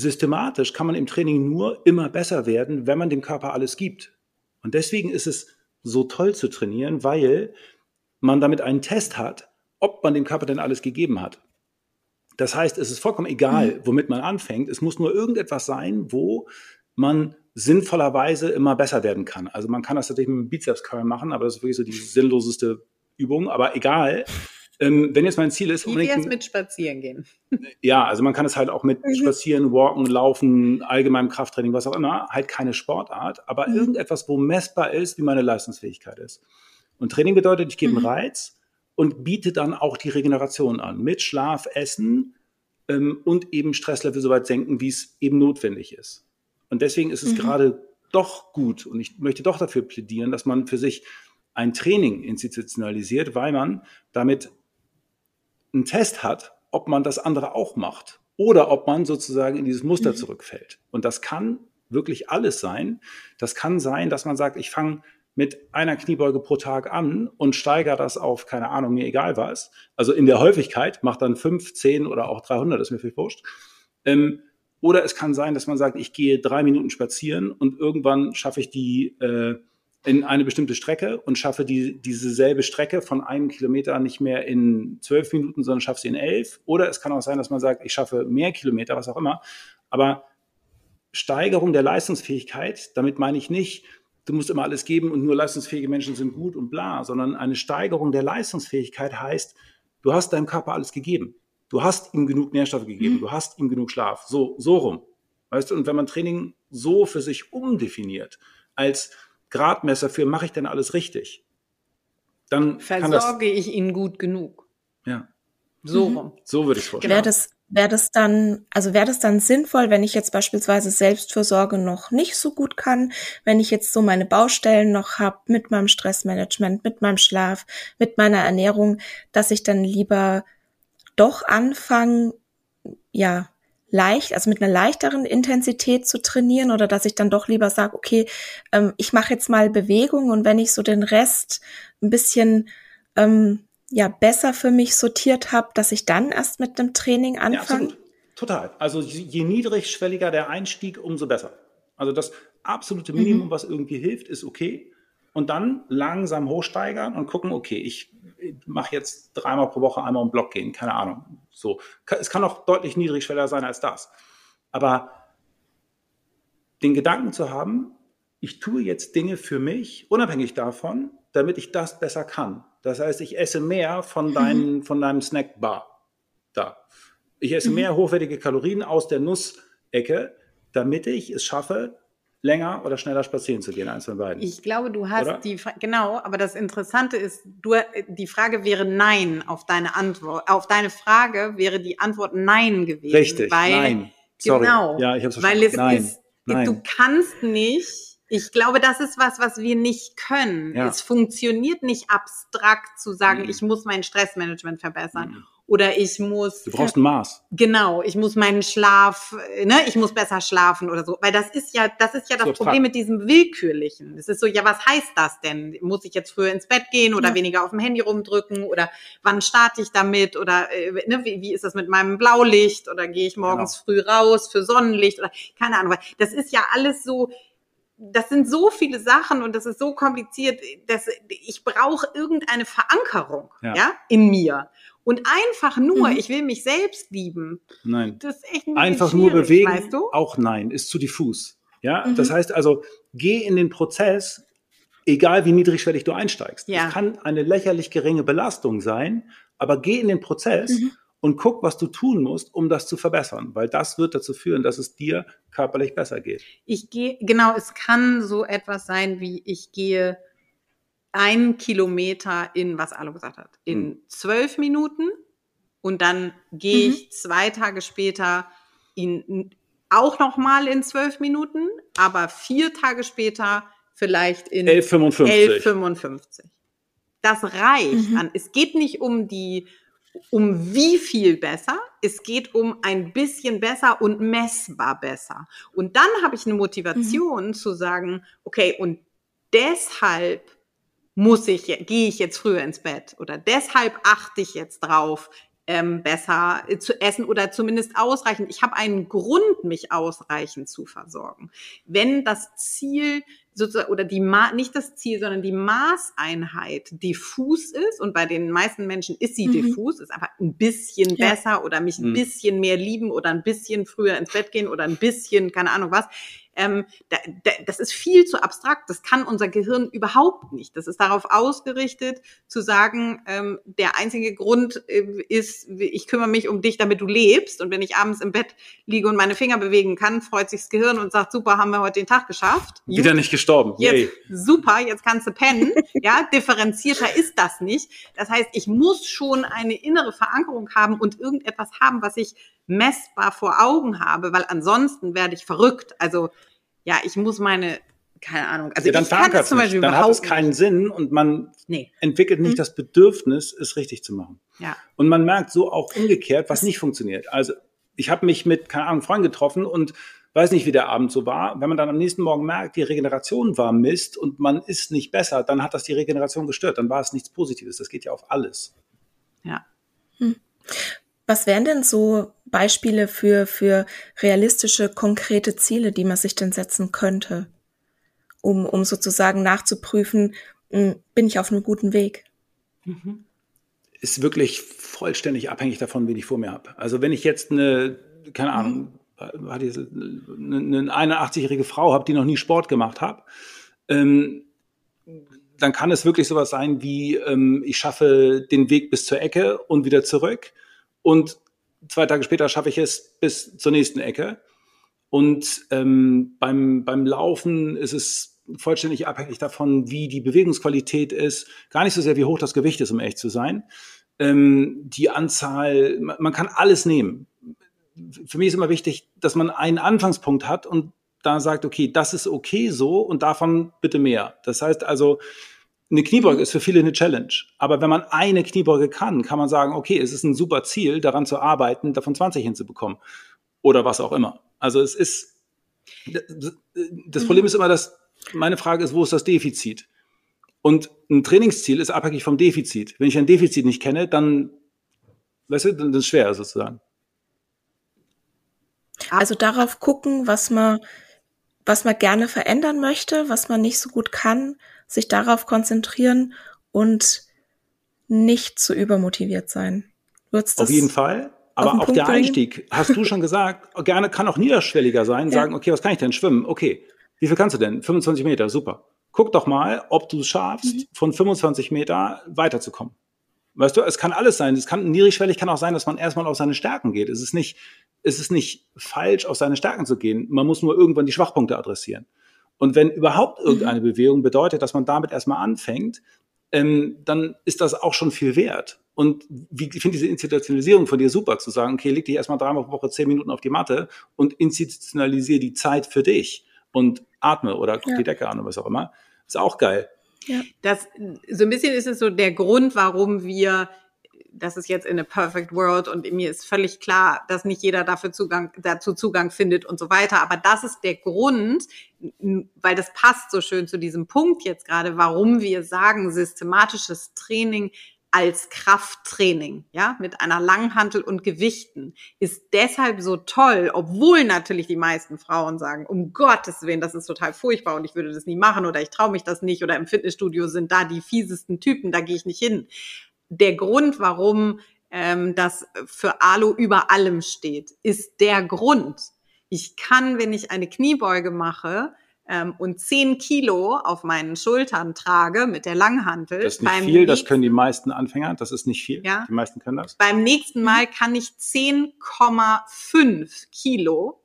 systematisch kann man im Training nur immer besser werden, wenn man dem Körper alles gibt. Und deswegen ist es so toll zu trainieren, weil man damit einen Test hat, ob man dem Körper denn alles gegeben hat. Das heißt, es ist vollkommen egal, mhm. womit man anfängt. Es muss nur irgendetwas sein, wo man sinnvollerweise immer besser werden kann. Also man kann das natürlich mit einem Bizeps Curl machen, aber das ist wirklich so die sinnloseste Übung. Aber egal. Ähm, wenn jetzt mein Ziel ist, Wie unbedingt, mit Spazieren gehen. *laughs* Ja, also man kann es halt auch mit mhm. Spazieren, Walken, Laufen, allgemeinem Krafttraining, was auch immer, halt keine Sportart, aber mhm. irgendetwas, wo messbar ist, wie meine Leistungsfähigkeit ist. Und Training bedeutet, ich gebe mhm. einen Reiz und biete dann auch die Regeneration an mit Schlaf, Essen ähm, und eben Stresslevel so weit senken, wie es eben notwendig ist. Und deswegen ist es mhm. gerade doch gut und ich möchte doch dafür plädieren, dass man für sich ein Training institutionalisiert, weil man damit einen Test hat, ob man das andere auch macht oder ob man sozusagen in dieses Muster mhm. zurückfällt. Und das kann wirklich alles sein. Das kann sein, dass man sagt, ich fange mit einer Kniebeuge pro Tag an und steigere das auf, keine Ahnung, mir egal was. Also in der Häufigkeit, macht dann fünf, zehn oder auch 300, ist mir viel wurscht. Ähm, oder es kann sein, dass man sagt, ich gehe drei Minuten spazieren und irgendwann schaffe ich die, äh, in eine bestimmte Strecke und schaffe die, diese selbe Strecke von einem Kilometer nicht mehr in zwölf Minuten, sondern schaffe sie in elf. Oder es kann auch sein, dass man sagt, ich schaffe mehr Kilometer, was auch immer. Aber Steigerung der Leistungsfähigkeit, damit meine ich nicht, du musst immer alles geben und nur leistungsfähige Menschen sind gut und bla, sondern eine Steigerung der Leistungsfähigkeit heißt, du hast deinem Körper alles gegeben. Du hast ihm genug Nährstoffe gegeben, mhm. du hast ihm genug Schlaf. So, so rum. Weißt du, und wenn man Training so für sich umdefiniert, als Gradmesser für, mache ich denn alles richtig? Dann versorge das, ich ihn gut genug. Ja. So mhm. rum. So würde ich es vorstellen. Wäre das, wäre das dann, also wäre das dann sinnvoll, wenn ich jetzt beispielsweise Selbstfürsorge noch nicht so gut kann, wenn ich jetzt so meine Baustellen noch habe mit meinem Stressmanagement, mit meinem Schlaf, mit meiner Ernährung, dass ich dann lieber doch anfange, ja, leicht, also mit einer leichteren Intensität zu trainieren oder dass ich dann doch lieber sage, okay, ähm, ich mache jetzt mal Bewegung und wenn ich so den Rest ein bisschen ähm, ja besser für mich sortiert habe, dass ich dann erst mit dem Training anfange. Ja, Total. Also je niedrigschwelliger der Einstieg, umso besser. Also das absolute Minimum, mhm. was irgendwie hilft, ist okay. Und dann langsam hochsteigern und gucken, okay, ich mache jetzt dreimal pro Woche einmal um Block gehen, keine Ahnung. So, es kann auch deutlich niedrigschwelliger sein als das. Aber den Gedanken zu haben, ich tue jetzt Dinge für mich, unabhängig davon, damit ich das besser kann. Das heißt, ich esse mehr von, mhm. dein, von deinem Snackbar da. Ich esse mhm. mehr hochwertige Kalorien aus der Nussecke, damit ich es schaffe, länger oder schneller spazieren zu gehen, eins von beiden. Ich glaube, du hast oder? die, genau, aber das Interessante ist, du, die Frage wäre Nein auf deine Antwort, auf deine Frage wäre die Antwort Nein gewesen. Richtig, weil, Nein. Sorry. Genau. Ja, ich hab's. Weil es nein, ist, nein. du kannst nicht ich glaube, das ist was, was wir nicht können. Ja. Es funktioniert nicht abstrakt zu sagen, mhm. ich muss mein Stressmanagement verbessern. Mhm. Oder ich muss. Du brauchst ein Maß. Genau, ich muss meinen Schlaf, ne, ich muss besser schlafen oder so. Weil das ist ja, das ist ja das Total. Problem mit diesem Willkürlichen. Es ist so, ja, was heißt das denn? Muss ich jetzt früher ins Bett gehen oder ja. weniger auf dem Handy rumdrücken? Oder wann starte ich damit? Oder äh, ne, wie, wie ist das mit meinem Blaulicht? Oder gehe ich morgens genau. früh raus für Sonnenlicht? Oder keine Ahnung. Weil das ist ja alles so, das sind so viele Sachen und das ist so kompliziert, dass ich brauche irgendeine Verankerung ja. ja. in mir. Und einfach nur, mhm. ich will mich selbst lieben. Nein. Das ist echt ein Einfach nur bewegen, weißt du? auch nein, ist zu diffus. Ja, mhm. das heißt also, geh in den Prozess, egal wie niedrigschwellig du einsteigst. Ja. Es kann eine lächerlich geringe Belastung sein, aber geh in den Prozess mhm und guck, was du tun musst, um das zu verbessern, weil das wird dazu führen, dass es dir körperlich besser geht. Ich gehe, genau, es kann so etwas sein, wie ich gehe einen Kilometer in, was Alu gesagt hat, in hm. zwölf Minuten und dann gehe mhm. ich zwei Tage später in, auch nochmal in zwölf Minuten, aber vier Tage später vielleicht in 11,55. 11,55. Das reicht mhm. an. Es geht nicht um die um wie viel besser. Es geht um ein bisschen besser und messbar besser. Und dann habe ich eine Motivation mhm. zu sagen, okay, und deshalb muss ich, gehe ich jetzt früher ins Bett oder deshalb achte ich jetzt drauf, ähm, besser äh, zu essen oder zumindest ausreichend. Ich habe einen Grund, mich ausreichend zu versorgen. Wenn das Ziel sozusagen, oder die Ma nicht das Ziel, sondern die Maßeinheit diffus ist und bei den meisten Menschen ist sie mhm. diffus, ist einfach ein bisschen ja. besser oder mich ein mhm. bisschen mehr lieben oder ein bisschen früher ins Bett gehen oder ein bisschen, keine Ahnung was, ähm, da, da, das ist viel zu abstrakt. Das kann unser Gehirn überhaupt nicht. Das ist darauf ausgerichtet, zu sagen, ähm, der einzige Grund äh, ist, ich kümmere mich um dich, damit du lebst. Und wenn ich abends im Bett liege und meine Finger bewegen kann, freut sich das Gehirn und sagt, super, haben wir heute den Tag geschafft. Wieder nicht gestorben. Jetzt, super, jetzt kannst du pennen. ja, differenzierter ist das nicht. Das heißt, ich muss schon eine innere Verankerung haben und irgendetwas haben, was ich messbar vor Augen habe, weil ansonsten werde ich verrückt. Also ja, ich muss meine keine Ahnung. Also ja, dann ich kann es zum Beispiel Dann hat es keinen Sinn und man nee. entwickelt nicht mhm. das Bedürfnis, es richtig zu machen. Ja. Und man merkt so auch umgekehrt, was nicht funktioniert. Also ich habe mich mit, keine Ahnung, Freunden getroffen und weiß nicht, wie der Abend so war. Wenn man dann am nächsten Morgen merkt, die Regeneration war Mist und man ist nicht besser, dann hat das die Regeneration gestört. Dann war es nichts Positives. Das geht ja auf alles. Ja. Hm. Was wären denn so Beispiele für, für realistische, konkrete Ziele, die man sich denn setzen könnte? um, um sozusagen nachzuprüfen, hm, bin ich auf einem guten Weg. Mhm. Ist wirklich vollständig abhängig davon, wen ich vor mir habe. Also wenn ich jetzt eine, keine Ahnung, mhm. eine 81-jährige Frau habe, die noch nie Sport gemacht hat, ähm, dann kann es wirklich sowas sein wie, ähm, ich schaffe den Weg bis zur Ecke und wieder zurück und zwei Tage später schaffe ich es bis zur nächsten Ecke. Und ähm, beim, beim Laufen ist es vollständig abhängig davon, wie die Bewegungsqualität ist, gar nicht so sehr, wie hoch das Gewicht ist, um echt zu sein. Ähm, die Anzahl, man, man kann alles nehmen. Für mich ist immer wichtig, dass man einen Anfangspunkt hat und da sagt, okay, das ist okay so und davon bitte mehr. Das heißt also, eine Kniebeuge ist für viele eine Challenge. Aber wenn man eine Kniebeuge kann, kann man sagen, okay, es ist ein super Ziel, daran zu arbeiten, davon 20 hinzubekommen. Oder was auch immer. Also es ist, das Problem ist immer, dass meine Frage ist, wo ist das Defizit? Und ein Trainingsziel ist abhängig vom Defizit. Wenn ich ein Defizit nicht kenne, dann, weißt du, dann ist es schwer sozusagen. Also darauf gucken, was man, was man gerne verändern möchte, was man nicht so gut kann sich darauf konzentrieren und nicht zu übermotiviert sein. Auf jeden Fall. Aber auch der Einstieg, hast du schon gesagt, *laughs* gerne kann auch niederschwelliger sein, ja. sagen, okay, was kann ich denn schwimmen? Okay, wie viel kannst du denn? 25 Meter, super. Guck doch mal, ob du es schaffst, mhm. von 25 Meter weiterzukommen. Weißt du, es kann alles sein. Es kann niedrigschwellig kann auch sein, dass man erstmal auf seine Stärken geht. Es ist nicht, es ist nicht falsch, auf seine Stärken zu gehen. Man muss nur irgendwann die Schwachpunkte adressieren. Und wenn überhaupt mhm. irgendeine. Bewegung bedeutet, dass man damit erstmal anfängt, ähm, dann ist das auch schon viel wert. Und wie, ich finde diese Institutionalisierung von dir super, zu sagen, okay, leg dich erstmal dreimal pro Woche zehn Minuten auf die Matte und institutionalisiere die Zeit für dich und atme oder guck ja. die Decke an oder was auch immer. Ist auch geil. Ja. Das, so ein bisschen ist es so der Grund, warum wir das ist jetzt in a perfect world und mir ist völlig klar, dass nicht jeder dafür Zugang, dazu Zugang findet und so weiter. Aber das ist der Grund, weil das passt so schön zu diesem Punkt jetzt gerade, warum wir sagen, systematisches Training als Krafttraining, ja, mit einer Langhantel und Gewichten, ist deshalb so toll, obwohl natürlich die meisten Frauen sagen, um Gottes Willen, das ist total furchtbar und ich würde das nie machen oder ich traue mich das nicht oder im Fitnessstudio sind da die fiesesten Typen, da gehe ich nicht hin der Grund, warum ähm, das für Alu über allem steht, ist der Grund. Ich kann, wenn ich eine Kniebeuge mache, ähm, und zehn Kilo auf meinen Schultern trage mit der Langhantel. Das ist nicht viel, das können die meisten Anfänger, das ist nicht viel. Ja. Die meisten können das. Beim nächsten Mal kann ich 10,5 Kilo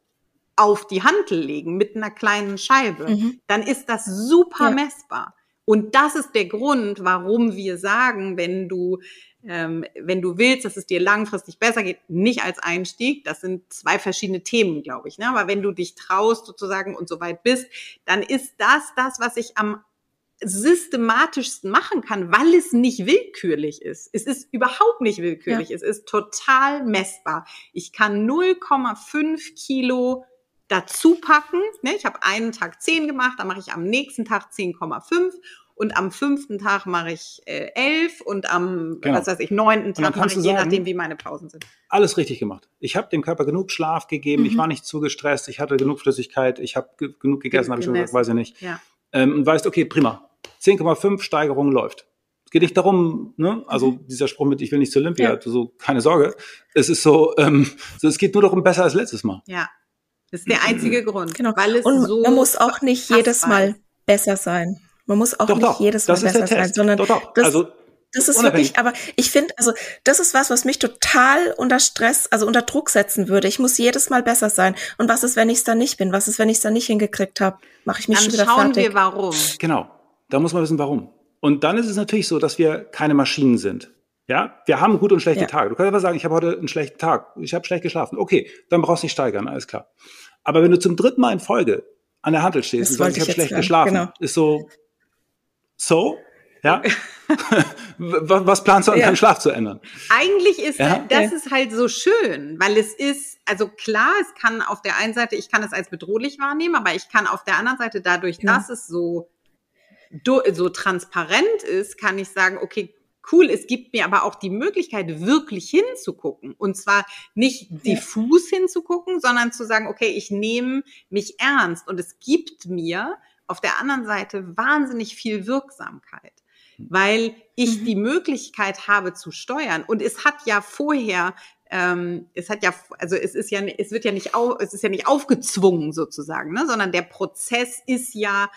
auf die Hantel legen mit einer kleinen Scheibe. Mhm. Dann ist das super ja. messbar. Und das ist der Grund, warum wir sagen, wenn du, ähm, wenn du willst, dass es dir langfristig besser geht, nicht als Einstieg. Das sind zwei verschiedene Themen, glaube ich. Ne? Aber wenn du dich traust sozusagen und so weit bist, dann ist das das, was ich am systematischsten machen kann, weil es nicht willkürlich ist. Es ist überhaupt nicht willkürlich. Ja. Es ist total messbar. Ich kann 0,5 Kilo dazu packen. Ne? Ich habe einen Tag 10 gemacht, dann mache ich am nächsten Tag 10,5 und am fünften Tag mache ich äh, 11 und am, genau. was weiß ich, neunten Tag mache ich, je nachdem, wie meine Pausen sind. Alles richtig gemacht. Ich habe dem Körper genug Schlaf gegeben, mhm. ich war nicht zu gestresst, ich hatte genug Flüssigkeit, ich habe ge genug gegessen, habe ich schon gesagt, weiß ich nicht. Ja. Ähm, und weißt, okay, prima. 10,5 Steigerung läuft. Es geht nicht darum, ne, also mhm. dieser Spruch mit, ich will nicht zur Olympia, ja. so, keine Sorge. Es ist so, ähm, so, es geht nur darum, besser als letztes Mal. Ja. Das ist der einzige *clears throat* Grund. Genau. Weil es Und so man muss auch nicht jedes Mal besser sein. Man muss auch doch, nicht doch. jedes Mal besser sein, sondern doch, doch. Das, also, das ist unabhängig. wirklich, aber ich finde, also das ist was, was mich total unter Stress, also unter Druck setzen würde. Ich muss jedes Mal besser sein. Und was ist, wenn ich es dann nicht bin? Was ist, wenn ich es dann nicht hingekriegt habe? Mache ich mich dann schon wieder schauen fertig. wir, warum. Genau, da muss man wissen, warum. Und dann ist es natürlich so, dass wir keine Maschinen sind. Ja, wir haben gute und schlechte ja. Tage. Du kannst aber sagen, ich habe heute einen schlechten Tag, ich habe schlecht geschlafen. Okay, dann brauchst du nicht steigern, alles klar. Aber wenn du zum dritten Mal in Folge an der Handel stehst das und sagst, ich habe schlecht hören. geschlafen, genau. ist so, so, ja. *laughs* Was planst du an ja. deinem Schlaf zu ändern? Eigentlich ist ja? das ist halt so schön, weil es ist, also klar, es kann auf der einen Seite, ich kann es als bedrohlich wahrnehmen, aber ich kann auf der anderen Seite dadurch, ja. dass es so, so transparent ist, kann ich sagen, okay, cool, es gibt mir aber auch die Möglichkeit, wirklich hinzugucken. Und zwar nicht diffus hinzugucken, sondern zu sagen, okay, ich nehme mich ernst und es gibt mir auf der anderen Seite wahnsinnig viel Wirksamkeit, weil ich mhm. die Möglichkeit habe zu steuern. Und es hat ja vorher ähm, es hat ja, also es ist ja, es wird ja nicht, auf, es ist ja nicht aufgezwungen sozusagen, ne, sondern der Prozess ist ja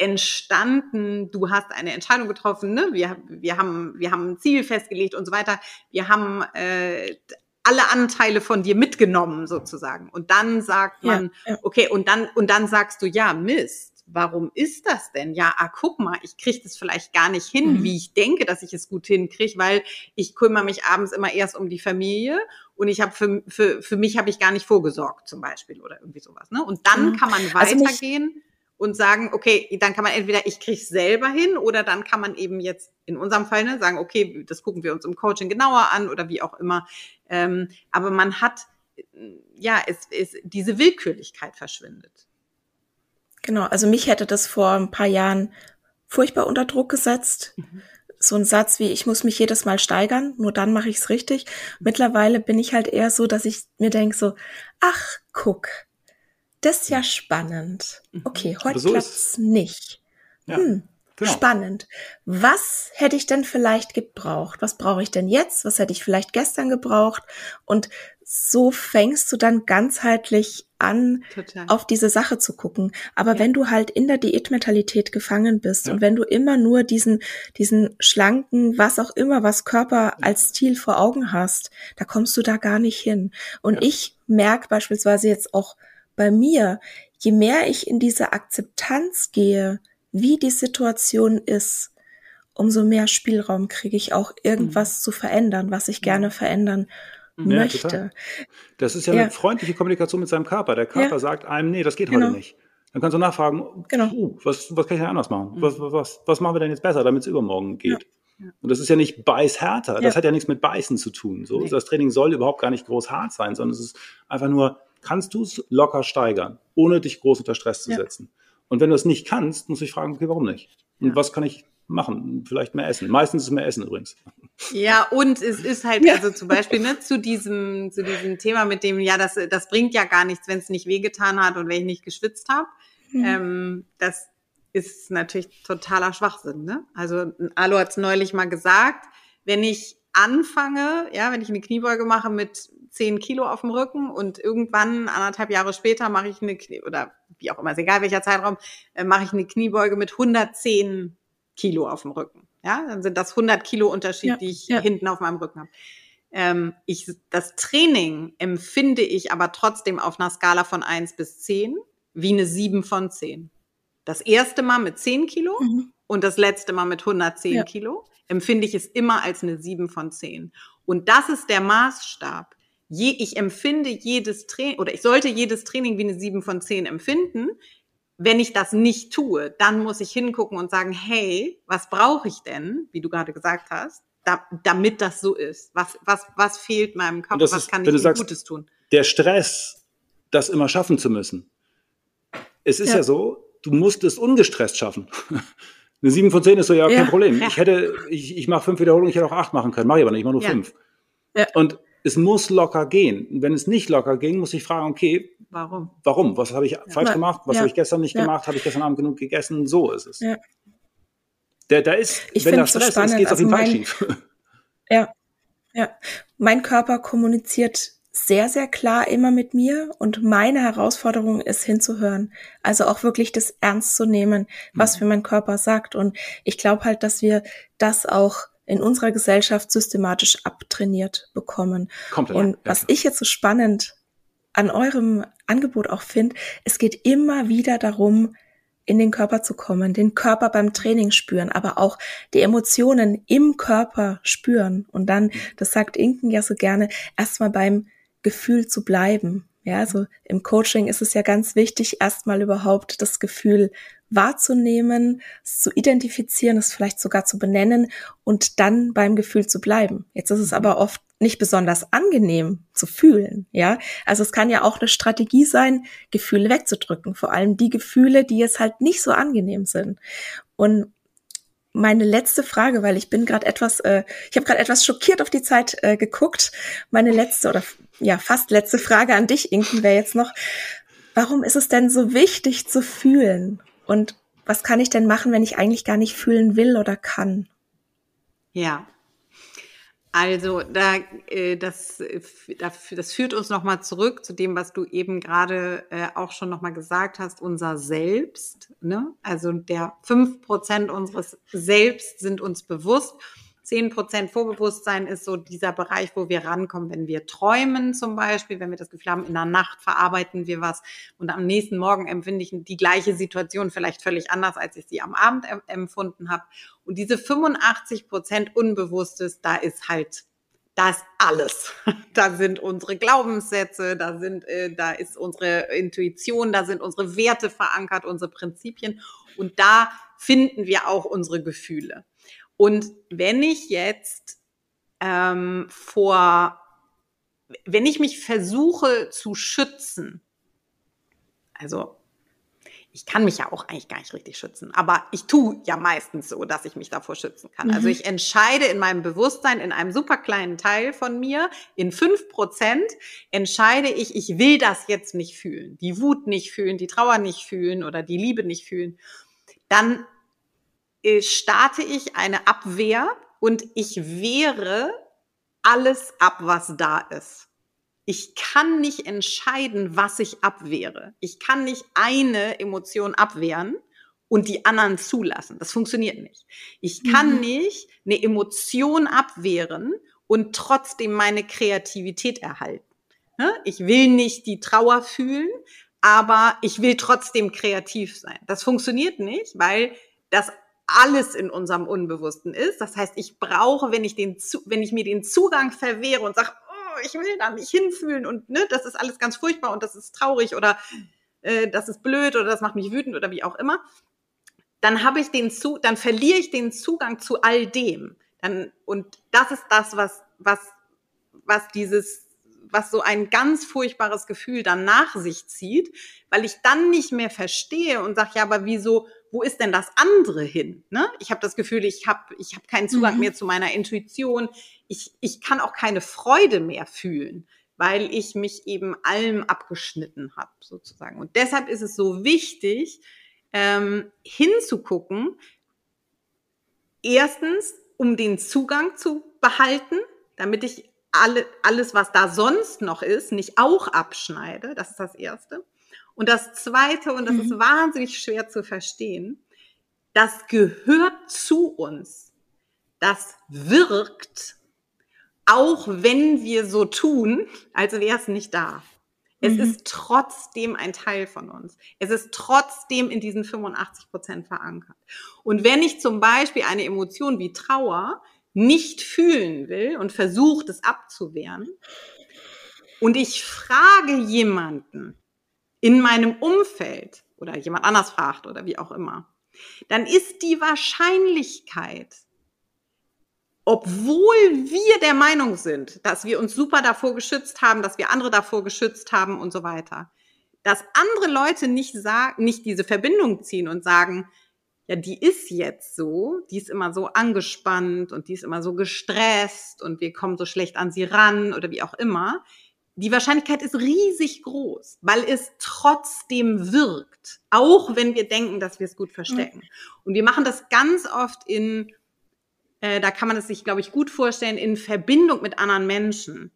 entstanden, du hast eine Entscheidung getroffen, ne? wir, wir, haben, wir haben ein Ziel festgelegt und so weiter. Wir haben äh, alle Anteile von dir mitgenommen sozusagen. Und dann sagt man, ja, ja. okay, und dann, und dann sagst du, ja, Mist, warum ist das denn? Ja, ah, guck mal, ich kriege das vielleicht gar nicht hin, mhm. wie ich denke, dass ich es gut hinkriege, weil ich kümmere mich abends immer erst um die Familie und ich habe für, für, für mich habe ich gar nicht vorgesorgt, zum Beispiel, oder irgendwie sowas. Ne? Und dann mhm. kann man weitergehen. Also und sagen, okay, dann kann man entweder ich kriege selber hin oder dann kann man eben jetzt in unserem Fall ne, sagen, okay, das gucken wir uns im Coaching genauer an oder wie auch immer. Ähm, aber man hat, ja, es, es, diese Willkürlichkeit verschwindet. Genau, also mich hätte das vor ein paar Jahren furchtbar unter Druck gesetzt. Mhm. So ein Satz wie, ich muss mich jedes Mal steigern, nur dann mache ich es richtig. Mittlerweile bin ich halt eher so, dass ich mir denke so, ach, guck, das ist ja spannend. Mhm. Okay, heute so klappt's nicht. Ja, hm, genau. Spannend. Was hätte ich denn vielleicht gebraucht? Was brauche ich denn jetzt? Was hätte ich vielleicht gestern gebraucht? Und so fängst du dann ganzheitlich an, Total. auf diese Sache zu gucken. Aber ja. wenn du halt in der Diätmentalität gefangen bist ja. und wenn du immer nur diesen, diesen schlanken, was auch immer, was Körper als Ziel vor Augen hast, da kommst du da gar nicht hin. Und ich merke beispielsweise jetzt auch bei mir, je mehr ich in diese Akzeptanz gehe, wie die Situation ist, umso mehr Spielraum kriege ich auch irgendwas mhm. zu verändern, was ich gerne verändern ja, möchte. Total. Das ist ja, ja, eine freundliche Kommunikation mit seinem Körper. Der Körper ja. sagt einem, nee, das geht genau. heute nicht. Dann kannst du nachfragen, genau. Uh, was, was kann ich denn anders machen? Mhm. Was, was, was machen wir denn jetzt besser, damit es übermorgen geht? Und das ist ja nicht beißhärter. Das hat ja nichts mit Beißen zu tun. So, nee. Das Training soll überhaupt gar nicht groß hart sein, sondern es ist einfach nur kannst du es locker steigern, ohne dich groß unter Stress zu ja. setzen. Und wenn du es nicht kannst, muss ich fragen, okay, warum nicht? Und ja. was kann ich machen? Vielleicht mehr essen. Meistens ist es mehr Essen übrigens. Ja, und es ist halt, also zum Beispiel ne, zu diesem, zu diesem Thema mit dem, ja, das, das bringt ja gar nichts, wenn es nicht wehgetan hat und wenn ich nicht geschwitzt habe. Mhm. Ähm, das ist natürlich totaler Schwachsinn. Ne? Also Alu hat es neulich mal gesagt, wenn ich anfange, ja, wenn ich eine Kniebeuge mache mit 10 Kilo auf dem Rücken und irgendwann, anderthalb Jahre später, mache ich eine, Knie oder wie auch immer, ist egal welcher Zeitraum, äh, mache ich eine Kniebeuge mit 110 Kilo auf dem Rücken. Ja, dann sind das 100 Kilo Unterschied, ja, die ich ja. hinten auf meinem Rücken habe. Ähm, ich, das Training empfinde ich aber trotzdem auf einer Skala von 1 bis 10 wie eine 7 von 10. Das erste Mal mit 10 Kilo mhm. und das letzte Mal mit 110 ja. Kilo empfinde ich es immer als eine 7 von 10. Und das ist der Maßstab je, ich empfinde jedes Training oder ich sollte jedes Training wie eine 7 von 10 empfinden. Wenn ich das nicht tue, dann muss ich hingucken und sagen, hey, was brauche ich denn, wie du gerade gesagt hast, da, damit das so ist? Was, was, was fehlt meinem Körper? Was ist, kann ich sagst, Gutes tun? Der Stress, das immer schaffen zu müssen. Es ist ja, ja so, du musst es ungestresst schaffen. *laughs* Eine 7 von 10 ist so, ja, kein ja, Problem. Ja. *laughs* Ich hätte, ich, ich mache fünf Wiederholungen, ich hätte auch acht machen können, mache ich aber nicht, ich mache nur fünf. Ja. Und es muss locker gehen. wenn es nicht locker ging, muss ich fragen, okay, warum? Warum? Was habe ich ja. falsch gemacht? Was ja. habe ich gestern nicht ja. gemacht? Habe ich gestern Abend genug gegessen? So ist es. Ja. Der, da ist, ich wenn da Stress so ist, geht es auf jeden Fall schief. Ja, ja. Mein Körper kommuniziert sehr, sehr klar immer mit mir und meine Herausforderung ist hinzuhören. Also auch wirklich das ernst zu nehmen, was mhm. für mein Körper sagt. Und ich glaube halt, dass wir das auch in unserer Gesellschaft systematisch abtrainiert bekommen. Komplett, und was ich jetzt so spannend an eurem Angebot auch finde, es geht immer wieder darum, in den Körper zu kommen, den Körper beim Training spüren, aber auch die Emotionen im Körper spüren. Und dann, mhm. das sagt Inken ja so gerne, erstmal beim Gefühl zu bleiben. Ja, also im Coaching ist es ja ganz wichtig, erstmal überhaupt das Gefühl wahrzunehmen, es zu identifizieren, es vielleicht sogar zu benennen und dann beim Gefühl zu bleiben. Jetzt ist es aber oft nicht besonders angenehm zu fühlen, ja. Also es kann ja auch eine Strategie sein, Gefühle wegzudrücken, vor allem die Gefühle, die jetzt halt nicht so angenehm sind. Und meine letzte Frage, weil ich bin gerade etwas, äh, ich habe gerade etwas schockiert auf die Zeit äh, geguckt. Meine letzte oder ja fast letzte Frage an dich, Inken, wäre jetzt noch: Warum ist es denn so wichtig zu fühlen? Und was kann ich denn machen, wenn ich eigentlich gar nicht fühlen will oder kann? Ja. Also da, äh, das, äh, das führt uns nochmal zurück zu dem, was du eben gerade äh, auch schon nochmal gesagt hast, unser Selbst. Ne? Also der fünf Prozent unseres Selbst sind uns bewusst 10 Prozent Vorbewusstsein ist so dieser Bereich, wo wir rankommen, wenn wir träumen zum Beispiel, wenn wir das Gefühl haben, in der Nacht verarbeiten wir was und am nächsten Morgen empfinde ich die gleiche Situation vielleicht völlig anders, als ich sie am Abend empfunden habe. Und diese 85 Prozent Unbewusstes, da ist halt da ist alles. *laughs* Da sind unsere Glaubenssätze, da sind, äh, da ist unsere Intuition, da sind unsere Werte verankert, unsere Prinzipien und da finden wir auch unsere Gefühle. Und wenn ich jetzt ähm, vor, wenn ich mich versuche zu schützen, also ich kann mich ja auch eigentlich gar nicht richtig schützen, aber ich tue ja meistens so, dass ich mich davor schützen kann. Also mhm. Also ich entscheide in meinem Bewusstsein, in einem super kleinen Teil von mir, in fünf Prozent, entscheide ich, ich will das jetzt nicht fühlen, die Wut nicht fühlen, die Trauer nicht fühlen oder die Liebe nicht fühlen. Dann starte ich eine Abwehr und ich wehre alles ab, was da ist. Ich kann nicht entscheiden, was ich abwehre. Ich kann nicht eine Emotion abwehren und die anderen zulassen. Das funktioniert nicht. Ich kann mhm. nicht eine Emotion abwehren und trotzdem meine Kreativität erhalten. Ne? Ich will nicht die Trauer fühlen, aber ich will trotzdem kreativ sein. Das funktioniert nicht, weil das alles in unserem Unbewussten ist. Das heißt, ich brauche, wenn ich den, wenn ich mir den Zugang verwehre und sage, oh, ich will da nicht hinfühlen und ne, das ist alles ganz furchtbar und das ist traurig oder äh, das ist blöd oder das macht mich wütend oder wie auch immer, dann habe ich den zu, dann verliere ich den Zugang zu all dem. Dann, und das ist das, was, was, was dieses was so ein ganz furchtbares Gefühl dann nach sich zieht, weil ich dann nicht mehr verstehe und sage, ja, aber wieso, wo ist denn das andere hin? Ne? Ich habe das Gefühl, ich habe ich hab keinen Zugang mhm. mehr zu meiner Intuition. Ich, ich kann auch keine Freude mehr fühlen, weil ich mich eben allem abgeschnitten habe, sozusagen. Und deshalb ist es so wichtig, ähm, hinzugucken, erstens, um den Zugang zu behalten, damit ich alle, alles, was da sonst noch ist, nicht auch abschneide. Das ist das Erste. Und das Zweite, und das mhm. ist wahnsinnig schwer zu verstehen, das gehört zu uns. Das wirkt, auch wenn wir so tun, als wäre es nicht da. Es mhm. ist trotzdem ein Teil von uns. Es ist trotzdem in diesen 85 Prozent verankert. Und wenn ich zum Beispiel eine Emotion wie Trauer nicht fühlen will und versucht es abzuwehren und ich frage jemanden in meinem Umfeld oder jemand anders fragt oder wie auch immer, dann ist die Wahrscheinlichkeit, obwohl wir der Meinung sind, dass wir uns super davor geschützt haben, dass wir andere davor geschützt haben und so weiter, dass andere Leute nicht sagen, nicht diese Verbindung ziehen und sagen, ja, die ist jetzt so, die ist immer so angespannt und die ist immer so gestresst und wir kommen so schlecht an sie ran oder wie auch immer. Die Wahrscheinlichkeit ist riesig groß, weil es trotzdem wirkt, auch wenn wir denken, dass wir es gut verstecken. Und wir machen das ganz oft in, äh, da kann man es sich, glaube ich, gut vorstellen, in Verbindung mit anderen Menschen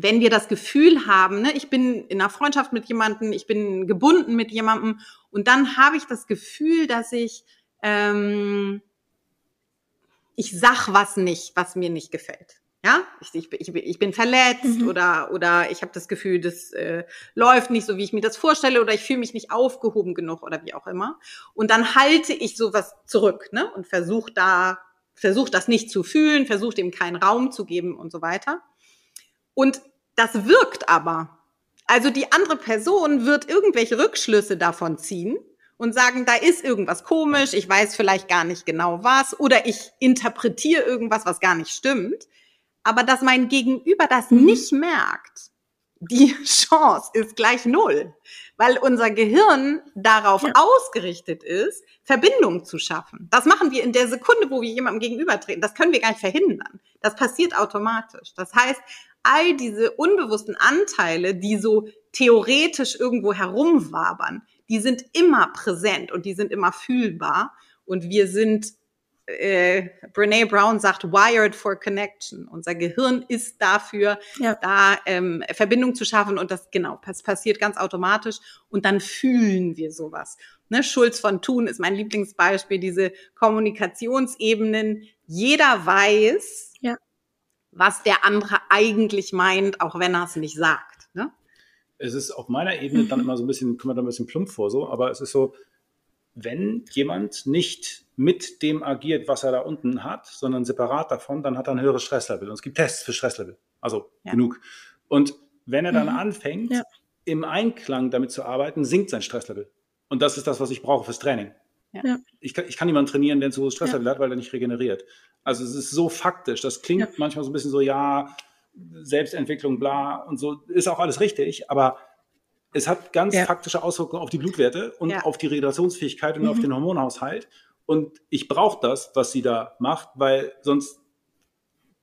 wenn wir das Gefühl haben, ne, ich bin in einer Freundschaft mit jemandem, ich bin gebunden mit jemandem und dann habe ich das Gefühl, dass ich ähm, ich sag was nicht, was mir nicht gefällt. Ja, ich, ich, ich, ich bin verletzt mhm. oder, oder ich habe das Gefühl, das äh, läuft nicht so, wie ich mir das vorstelle oder ich fühle mich nicht aufgehoben genug oder wie auch immer. Und dann halte ich sowas zurück ne? und versuche da, versuche das nicht zu fühlen, versuche dem keinen Raum zu geben und so weiter. Und das wirkt aber. Also die andere Person wird irgendwelche Rückschlüsse davon ziehen und sagen, da ist irgendwas komisch, ich weiß vielleicht gar nicht genau was oder ich interpretiere irgendwas, was gar nicht stimmt. Aber dass mein Gegenüber das mhm. nicht merkt, die *laughs* Chance ist gleich null, weil unser Gehirn darauf ja. ausgerichtet ist, Verbindung zu schaffen. Das machen wir in der Sekunde, wo wir jemandem gegenübertreten. Das können wir gar nicht verhindern. Das passiert automatisch. Das heißt, all diese unbewussten Anteile, die so theoretisch irgendwo herumwabern, die sind immer präsent und die sind immer fühlbar. Und wir sind äh, Brene Brown sagt, wired for connection. Unser Gehirn ist dafür, ja. da ähm, Verbindung zu schaffen und das genau, das passiert ganz automatisch und dann fühlen wir sowas. Ne, Schulz von Thun ist mein Lieblingsbeispiel, diese Kommunikationsebenen. Jeder weiß, ja. was der andere eigentlich meint, auch wenn er es nicht sagt. Ne? Es ist auf meiner Ebene dann immer so ein bisschen, kommt man da ein bisschen plump vor, so, aber es ist so, wenn jemand nicht mit dem agiert, was er da unten hat, sondern separat davon, dann hat er ein höheres Stresslevel. Und es gibt Tests für Stresslevel. Also ja. genug. Und wenn er dann mhm. anfängt, ja. im Einklang damit zu arbeiten, sinkt sein Stresslevel. Und das ist das, was ich brauche fürs Training. Ja. Ich, kann, ich kann niemanden trainieren, der ein zu hohes Stresslevel hat, weil er nicht regeneriert. Also es ist so faktisch. Das klingt manchmal so ein bisschen so, ja, Selbstentwicklung, bla und so, ist auch alles richtig, aber es hat ganz ja. faktische Auswirkungen auf die Blutwerte und ja. auf die Regenerationsfähigkeit und mhm. auf den Hormonhaushalt. Und ich brauche das, was sie da macht, weil sonst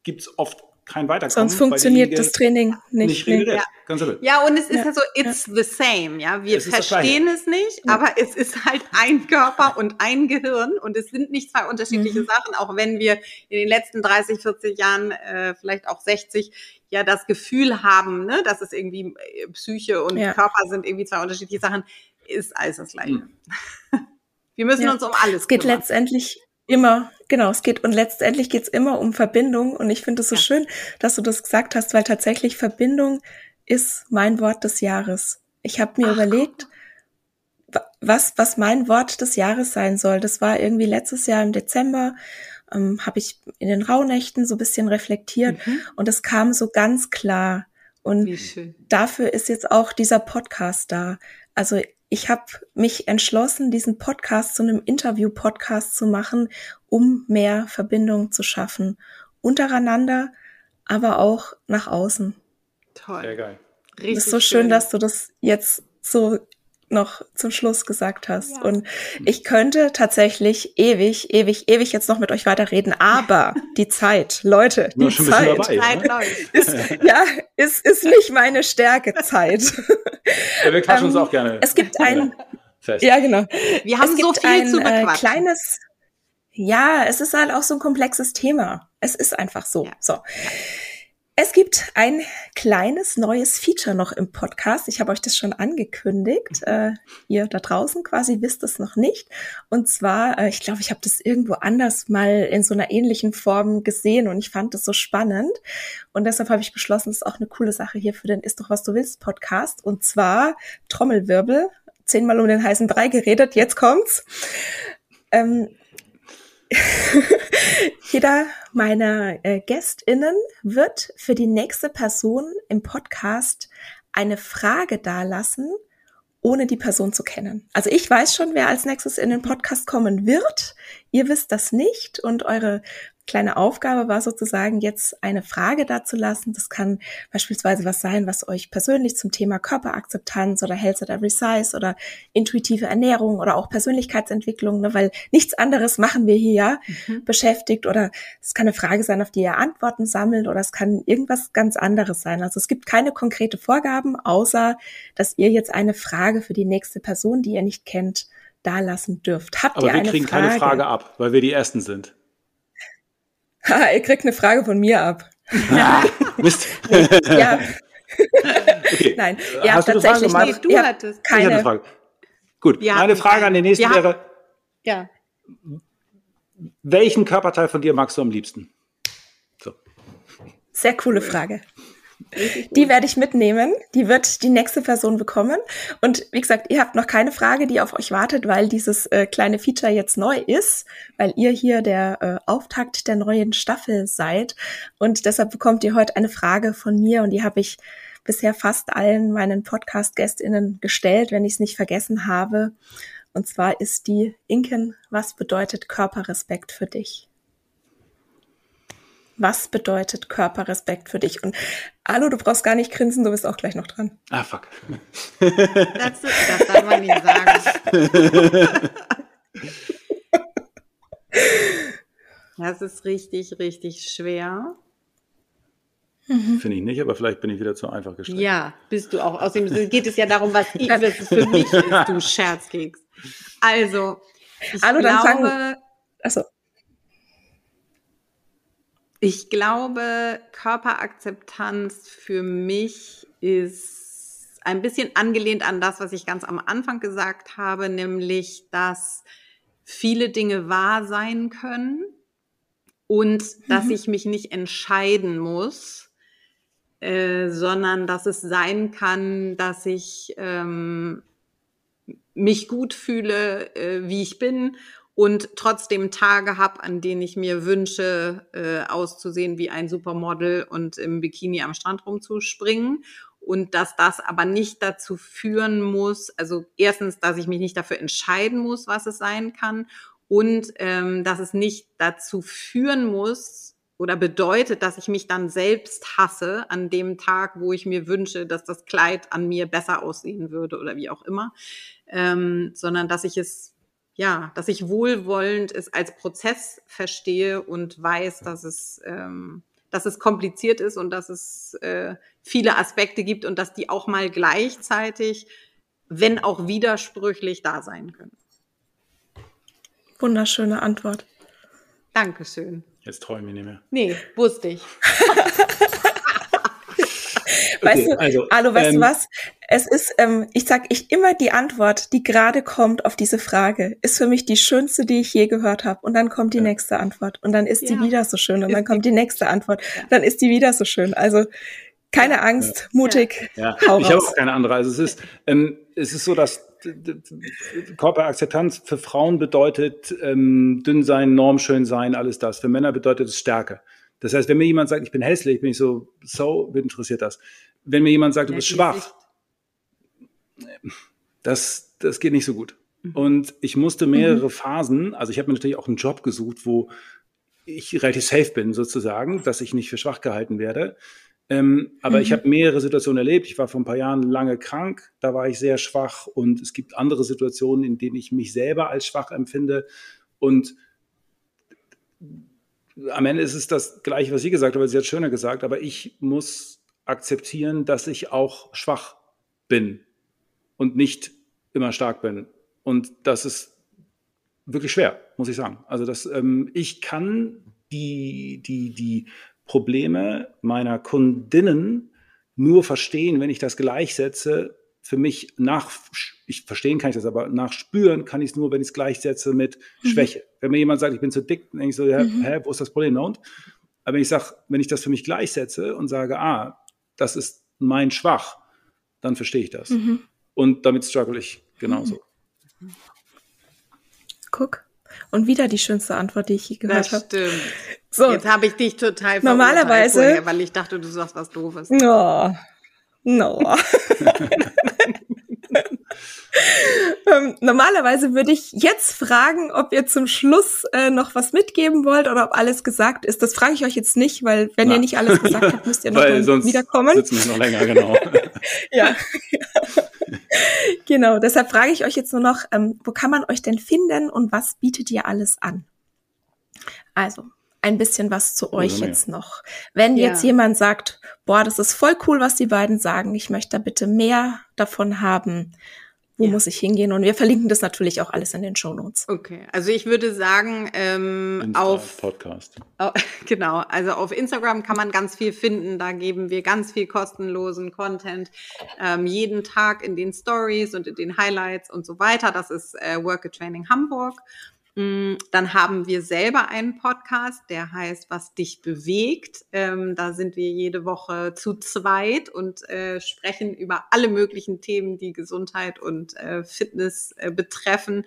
gibt es oft kein Weiterkommen. Sonst funktioniert das Training nicht. nicht ja. Ganz ja, und es ist ja, so, it's ja. the same. Ja, wir es verstehen es nicht, ja. aber es ist halt ein Körper und ein Gehirn und es sind nicht zwei unterschiedliche mhm. Sachen, auch wenn wir in den letzten 30, 40 Jahren, äh, vielleicht auch 60, ja das Gefühl haben, ne, dass es irgendwie äh, Psyche und Körper sind irgendwie zwei unterschiedliche Sachen, ist alles das Gleiche. Mhm. *laughs* Wir müssen uns um alles Es geht kümmern. letztendlich immer, genau, es geht und letztendlich geht's immer um Verbindung und ich finde es so ja. schön, dass du das gesagt hast, weil tatsächlich Verbindung ist mein Wort des Jahres. Ich habe mir Ach, überlegt, was, was mein Wort des Jahres sein soll. Das war irgendwie letztes Jahr im Dezember, ähm, habe ich in den Rauhnächten so ein bisschen reflektiert mhm. und es kam so ganz klar. Und dafür ist jetzt auch dieser Podcast da. Also ich habe mich entschlossen, diesen Podcast zu einem Interview-Podcast zu machen, um mehr Verbindung zu schaffen. Untereinander, aber auch nach außen. Toll. Sehr geil. Richtig ist so schön, schön, dass du das jetzt so noch zum Schluss gesagt hast. Ja. Und ich könnte tatsächlich ewig, ewig, ewig jetzt noch mit euch weiterreden, aber *laughs* die Zeit, Leute, die Zeit, dabei, Zeit ne? ist, ja, ist, ist nicht meine Stärke, Zeit. Ja, wir quatschen uns ähm, auch gerne. Es gibt ein, Fest. ja genau. Wir haben es so viel ein, zu. Äh, kleines, ja, es ist halt auch so ein komplexes Thema. Es ist einfach so. Ja. So. Es gibt ein kleines neues Feature noch im Podcast. Ich habe euch das schon angekündigt. Äh, ihr da draußen quasi wisst es noch nicht. Und zwar, äh, ich glaube, ich habe das irgendwo anders mal in so einer ähnlichen Form gesehen und ich fand das so spannend. Und deshalb habe ich beschlossen, das ist auch eine coole Sache hier für den Ist doch was du willst Podcast. Und zwar Trommelwirbel. Zehnmal um den heißen Brei geredet, jetzt kommt's. Ähm, *laughs* Jeder meiner äh, GästInnen wird für die nächste Person im Podcast eine Frage dalassen, ohne die Person zu kennen. Also ich weiß schon, wer als nächstes in den Podcast kommen wird. Ihr wisst das nicht und eure kleine Aufgabe war sozusagen jetzt eine Frage dazu lassen. Das kann beispielsweise was sein, was euch persönlich zum Thema Körperakzeptanz oder Health at Every Size oder intuitive Ernährung oder auch Persönlichkeitsentwicklung, ne, weil nichts anderes machen wir hier ja mhm. beschäftigt oder es kann eine Frage sein, auf die ihr Antworten sammelt oder es kann irgendwas ganz anderes sein. Also es gibt keine konkrete Vorgaben, außer dass ihr jetzt eine Frage für die nächste Person, die ihr nicht kennt, da lassen dürft. Habt Aber ihr wir kriegen Frage? keine Frage ab, weil wir die Ersten sind. Ha, ihr kriegt eine Frage von mir ab. Ja, *laughs* Mist. ja. *laughs* Okay. Nein, ihr Hast habt tatsächlich Frage nicht, du hattest keine. Ich eine Frage. Gut, wir meine Frage an den nächsten wäre, ja. welchen Körperteil von dir magst du am liebsten? So. Sehr coole Frage. Die werde ich mitnehmen. Die wird die nächste Person bekommen. Und wie gesagt, ihr habt noch keine Frage, die auf euch wartet, weil dieses äh, kleine Feature jetzt neu ist, weil ihr hier der äh, Auftakt der neuen Staffel seid. Und deshalb bekommt ihr heute eine Frage von mir und die habe ich bisher fast allen meinen Podcast-GästInnen gestellt, wenn ich es nicht vergessen habe. Und zwar ist die Inken, was bedeutet Körperrespekt für dich? Was bedeutet Körperrespekt für dich? Und Hallo, du brauchst gar nicht grinsen, du bist auch gleich noch dran. Ah, fuck. Das, das darf man nicht sagen. Das ist richtig, richtig schwer. Mhm. Finde ich nicht, aber vielleicht bin ich wieder zu einfach gestellt. Ja, bist du auch. Außerdem geht es ja darum, was, ich, was es für mich ist, du *laughs* Scherzkeks. Also, ich Hallo, glaube, fangen, achso. Ich glaube, Körperakzeptanz für mich ist ein bisschen angelehnt an das, was ich ganz am Anfang gesagt habe, nämlich, dass viele Dinge wahr sein können und mhm. dass ich mich nicht entscheiden muss, äh, sondern dass es sein kann, dass ich ähm, mich gut fühle, äh, wie ich bin und trotzdem Tage habe, an denen ich mir wünsche, äh, auszusehen wie ein Supermodel und im Bikini am Strand rumzuspringen. Und dass das aber nicht dazu führen muss, also erstens, dass ich mich nicht dafür entscheiden muss, was es sein kann und ähm, dass es nicht dazu führen muss oder bedeutet, dass ich mich dann selbst hasse an dem Tag, wo ich mir wünsche, dass das Kleid an mir besser aussehen würde oder wie auch immer, ähm, sondern dass ich es ja, dass ich wohlwollend es als Prozess verstehe und weiß, dass es ähm, dass es kompliziert ist und dass es äh, viele Aspekte gibt und dass die auch mal gleichzeitig, wenn auch widersprüchlich, da sein können. Wunderschöne Antwort. Dankeschön. Jetzt träume ich nicht mehr. Nee, wusste ich. *laughs* *laughs* weißt du, also, Hallo, weißt ähm, du was? Es ist, ähm, ich sag ich immer die Antwort, die gerade kommt auf diese Frage, ist für mich die schönste, die ich je gehört habe. Und dann kommt die ja. nächste Antwort und dann ist ja. die wieder so schön und ist dann kommt die nächste Antwort, ja. dann ist die wieder so schön. Also keine Angst, mutig. Ja, ich habe auch keine andere. Also es ist, ähm, es ist so, dass Körperakzeptanz für Frauen bedeutet ähm, dünn sein, normschön sein, alles das. Für Männer bedeutet es Stärke. Das heißt, wenn mir jemand sagt, ich bin hässlich, bin ich so, so, wen interessiert das? Wenn mir jemand sagt, du bist schwach, das, das geht nicht so gut. Mhm. Und ich musste mehrere mhm. Phasen, also ich habe mir natürlich auch einen Job gesucht, wo ich relativ safe bin sozusagen, dass ich nicht für schwach gehalten werde. Ähm, aber mhm. ich habe mehrere Situationen erlebt. Ich war vor ein paar Jahren lange krank, da war ich sehr schwach und es gibt andere Situationen, in denen ich mich selber als schwach empfinde. Und am Ende ist es das Gleiche, was sie gesagt hat, aber sie hat schöner gesagt, aber ich muss akzeptieren, dass ich auch schwach bin und nicht immer stark bin. Und das ist wirklich schwer, muss ich sagen. Also das, ähm, ich kann die, die, die Probleme meiner Kundinnen nur verstehen, wenn ich das gleichsetze. Für mich nach, ich verstehen kann ich das, aber nachspüren kann ich es nur, wenn ich es gleichsetze mit mhm. Schwäche. Wenn mir jemand sagt, ich bin zu dick, dann denke ich so, ja, mhm. hä, wo ist das Problem? Und? Aber wenn ich sage, wenn ich das für mich gleichsetze und sage, ah, das ist mein Schwach, dann verstehe ich das. Mhm. Und damit struggle ich genauso. Guck. Und wieder die schönste Antwort, die ich je gehört habe. Das stimmt. So. Jetzt habe ich dich total Normalerweise. Vorher, weil ich dachte, du sagst was Doofes. No. No. *laughs* *laughs* ähm, normalerweise würde ich jetzt fragen, ob ihr zum Schluss äh, noch was mitgeben wollt oder ob alles gesagt ist. Das frage ich euch jetzt nicht, weil wenn Na. ihr nicht alles gesagt habt, müsst ihr *laughs* noch wiederkommen. Sitzen wir noch länger, genau. *laughs* ja. genau, deshalb frage ich euch jetzt nur noch, ähm, wo kann man euch denn finden und was bietet ihr alles an? Also, ein bisschen was zu euch ja, jetzt noch. Wenn ja. jetzt jemand sagt, boah, das ist voll cool, was die beiden sagen, ich möchte da bitte mehr davon haben, wo ja. muss ich hingehen? Und wir verlinken das natürlich auch alles in den Show Notes. Okay, also ich würde sagen, ähm, auf Podcast. Oh, *laughs* genau, also auf Instagram kann man ganz viel finden. Da geben wir ganz viel kostenlosen Content ähm, jeden Tag in den Stories und in den Highlights und so weiter. Das ist äh, Work Training Hamburg. Mm, dann haben wir selber einen Podcast, der heißt Was dich bewegt. Ähm, da sind wir jede Woche zu zweit und äh, sprechen über alle möglichen Themen, die Gesundheit und äh, Fitness äh, betreffen.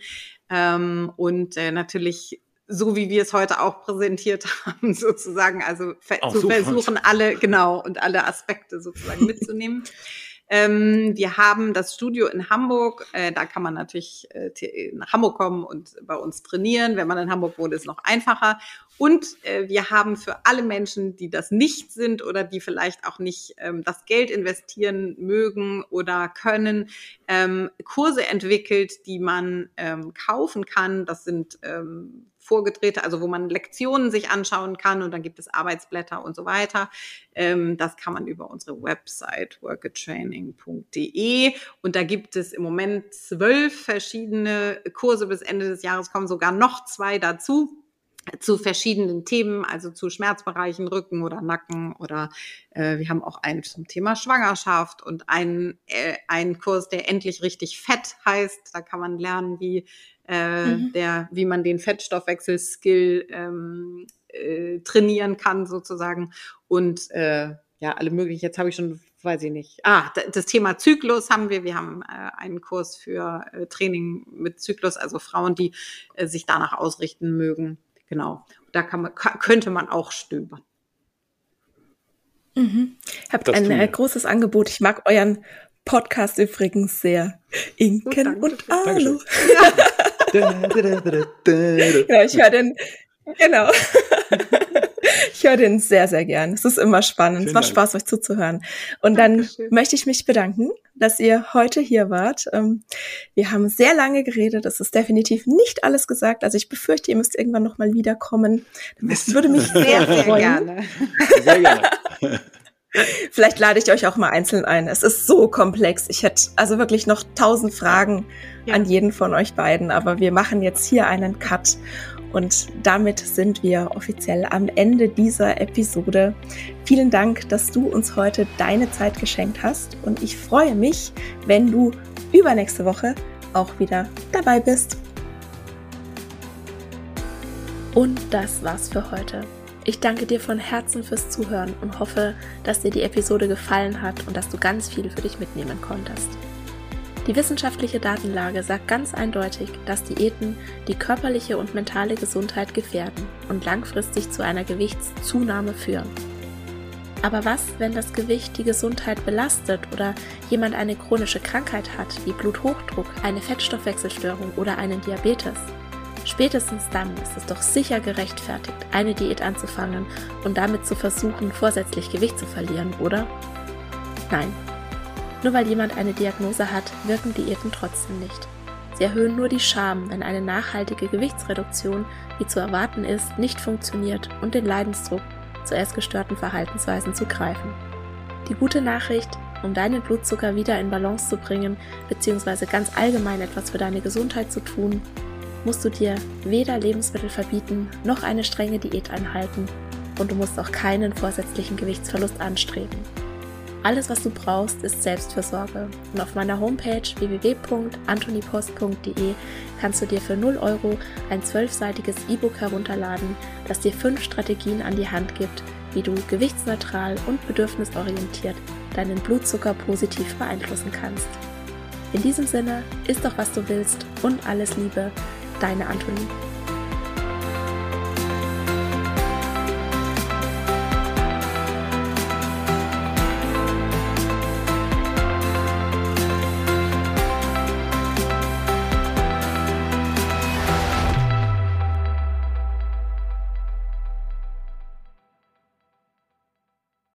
Ähm, und natürlich so wie wir es heute auch präsentiert *laughs* haben, sozusagen, also zu versuchen, alle, genau, und alle Aspekte sozusagen *laughs* mitzunehmen. Ähm, wir haben das Studio in Hamburg. Äh, da kann man natürlich äh, nach Hamburg kommen und bei uns trainieren. Wenn man in Hamburg wohnt, ist es noch einfacher. Und äh, wir haben für alle Menschen, die das nicht sind oder die vielleicht auch nicht ähm, das Geld investieren mögen oder können, ähm, Kurse entwickelt, die man ähm, kaufen kann. Das sind ähm, vorgedrehte, also wo man Lektionen sich anschauen kann und dann gibt es Arbeitsblätter und so weiter. Ähm, das kann man über unsere Website workatraining.de und da gibt es im Moment zwölf verschiedene Kurse bis Ende des Jahres, kommen sogar noch zwei dazu zu verschiedenen Themen, also zu Schmerzbereichen, Rücken oder Nacken oder äh, wir haben auch einen zum Thema Schwangerschaft und einen, äh, einen Kurs, der endlich richtig fett heißt. Da kann man lernen, wie äh, mhm. der, wie man den Fettstoffwechsel-Skill ähm, äh, trainieren kann sozusagen und äh, ja alle möglichen. Jetzt habe ich schon weiß ich nicht. Ah, das Thema Zyklus haben wir. Wir haben äh, einen Kurs für äh, Training mit Zyklus, also Frauen, die äh, sich danach ausrichten mögen. Genau. Da kann man, könnte man auch stöbern. Mhm. Habt ein äh, großes Angebot. Ich mag euren Podcast übrigens sehr. Inken oh, und Alu. *laughs* Ja. ja, ich höre den, genau. Ich höre den sehr, sehr gern. Es ist immer spannend. Vielen es macht Dank. Spaß, euch zuzuhören. Und Dankeschön. dann möchte ich mich bedanken, dass ihr heute hier wart. Ähm, wir haben sehr lange geredet. Es ist definitiv nicht alles gesagt. Also ich befürchte, ihr müsst irgendwann nochmal wiederkommen. Das würde mich *laughs* sehr, sehr freuen. Gerne. Sehr gerne. *laughs* Vielleicht lade ich euch auch mal einzeln ein. Es ist so komplex. Ich hätte also wirklich noch tausend Fragen ja. an jeden von euch beiden, aber wir machen jetzt hier einen Cut und damit sind wir offiziell am Ende dieser Episode. Vielen Dank, dass du uns heute deine Zeit geschenkt hast. Und ich freue mich, wenn du übernächste Woche auch wieder dabei bist. Und das war's für heute. Ich danke dir von Herzen fürs Zuhören und hoffe, dass dir die Episode gefallen hat und dass du ganz viel für dich mitnehmen konntest. Die wissenschaftliche Datenlage sagt ganz eindeutig, dass Diäten die körperliche und mentale Gesundheit gefährden und langfristig zu einer Gewichtszunahme führen. Aber was, wenn das Gewicht die Gesundheit belastet oder jemand eine chronische Krankheit hat, wie Bluthochdruck, eine Fettstoffwechselstörung oder einen Diabetes? Spätestens dann ist es doch sicher gerechtfertigt, eine Diät anzufangen und damit zu versuchen, vorsätzlich Gewicht zu verlieren, oder? Nein, nur weil jemand eine Diagnose hat, wirken Diäten trotzdem nicht. Sie erhöhen nur die Scham, wenn eine nachhaltige Gewichtsreduktion, wie zu erwarten ist, nicht funktioniert und den Leidensdruck zu erst gestörten Verhaltensweisen zu greifen. Die gute Nachricht, um deinen Blutzucker wieder in Balance zu bringen, bzw. ganz allgemein etwas für deine Gesundheit zu tun, musst du dir weder Lebensmittel verbieten noch eine strenge Diät einhalten und du musst auch keinen vorsätzlichen Gewichtsverlust anstreben. Alles, was du brauchst, ist Selbstfürsorge. Und auf meiner Homepage www.antonipost.de kannst du dir für 0 Euro ein zwölfseitiges E-Book herunterladen, das dir fünf Strategien an die Hand gibt, wie du gewichtsneutral und bedürfnisorientiert deinen Blutzucker positiv beeinflussen kannst. In diesem Sinne, isst doch was du willst und alles Liebe, deine Antonie.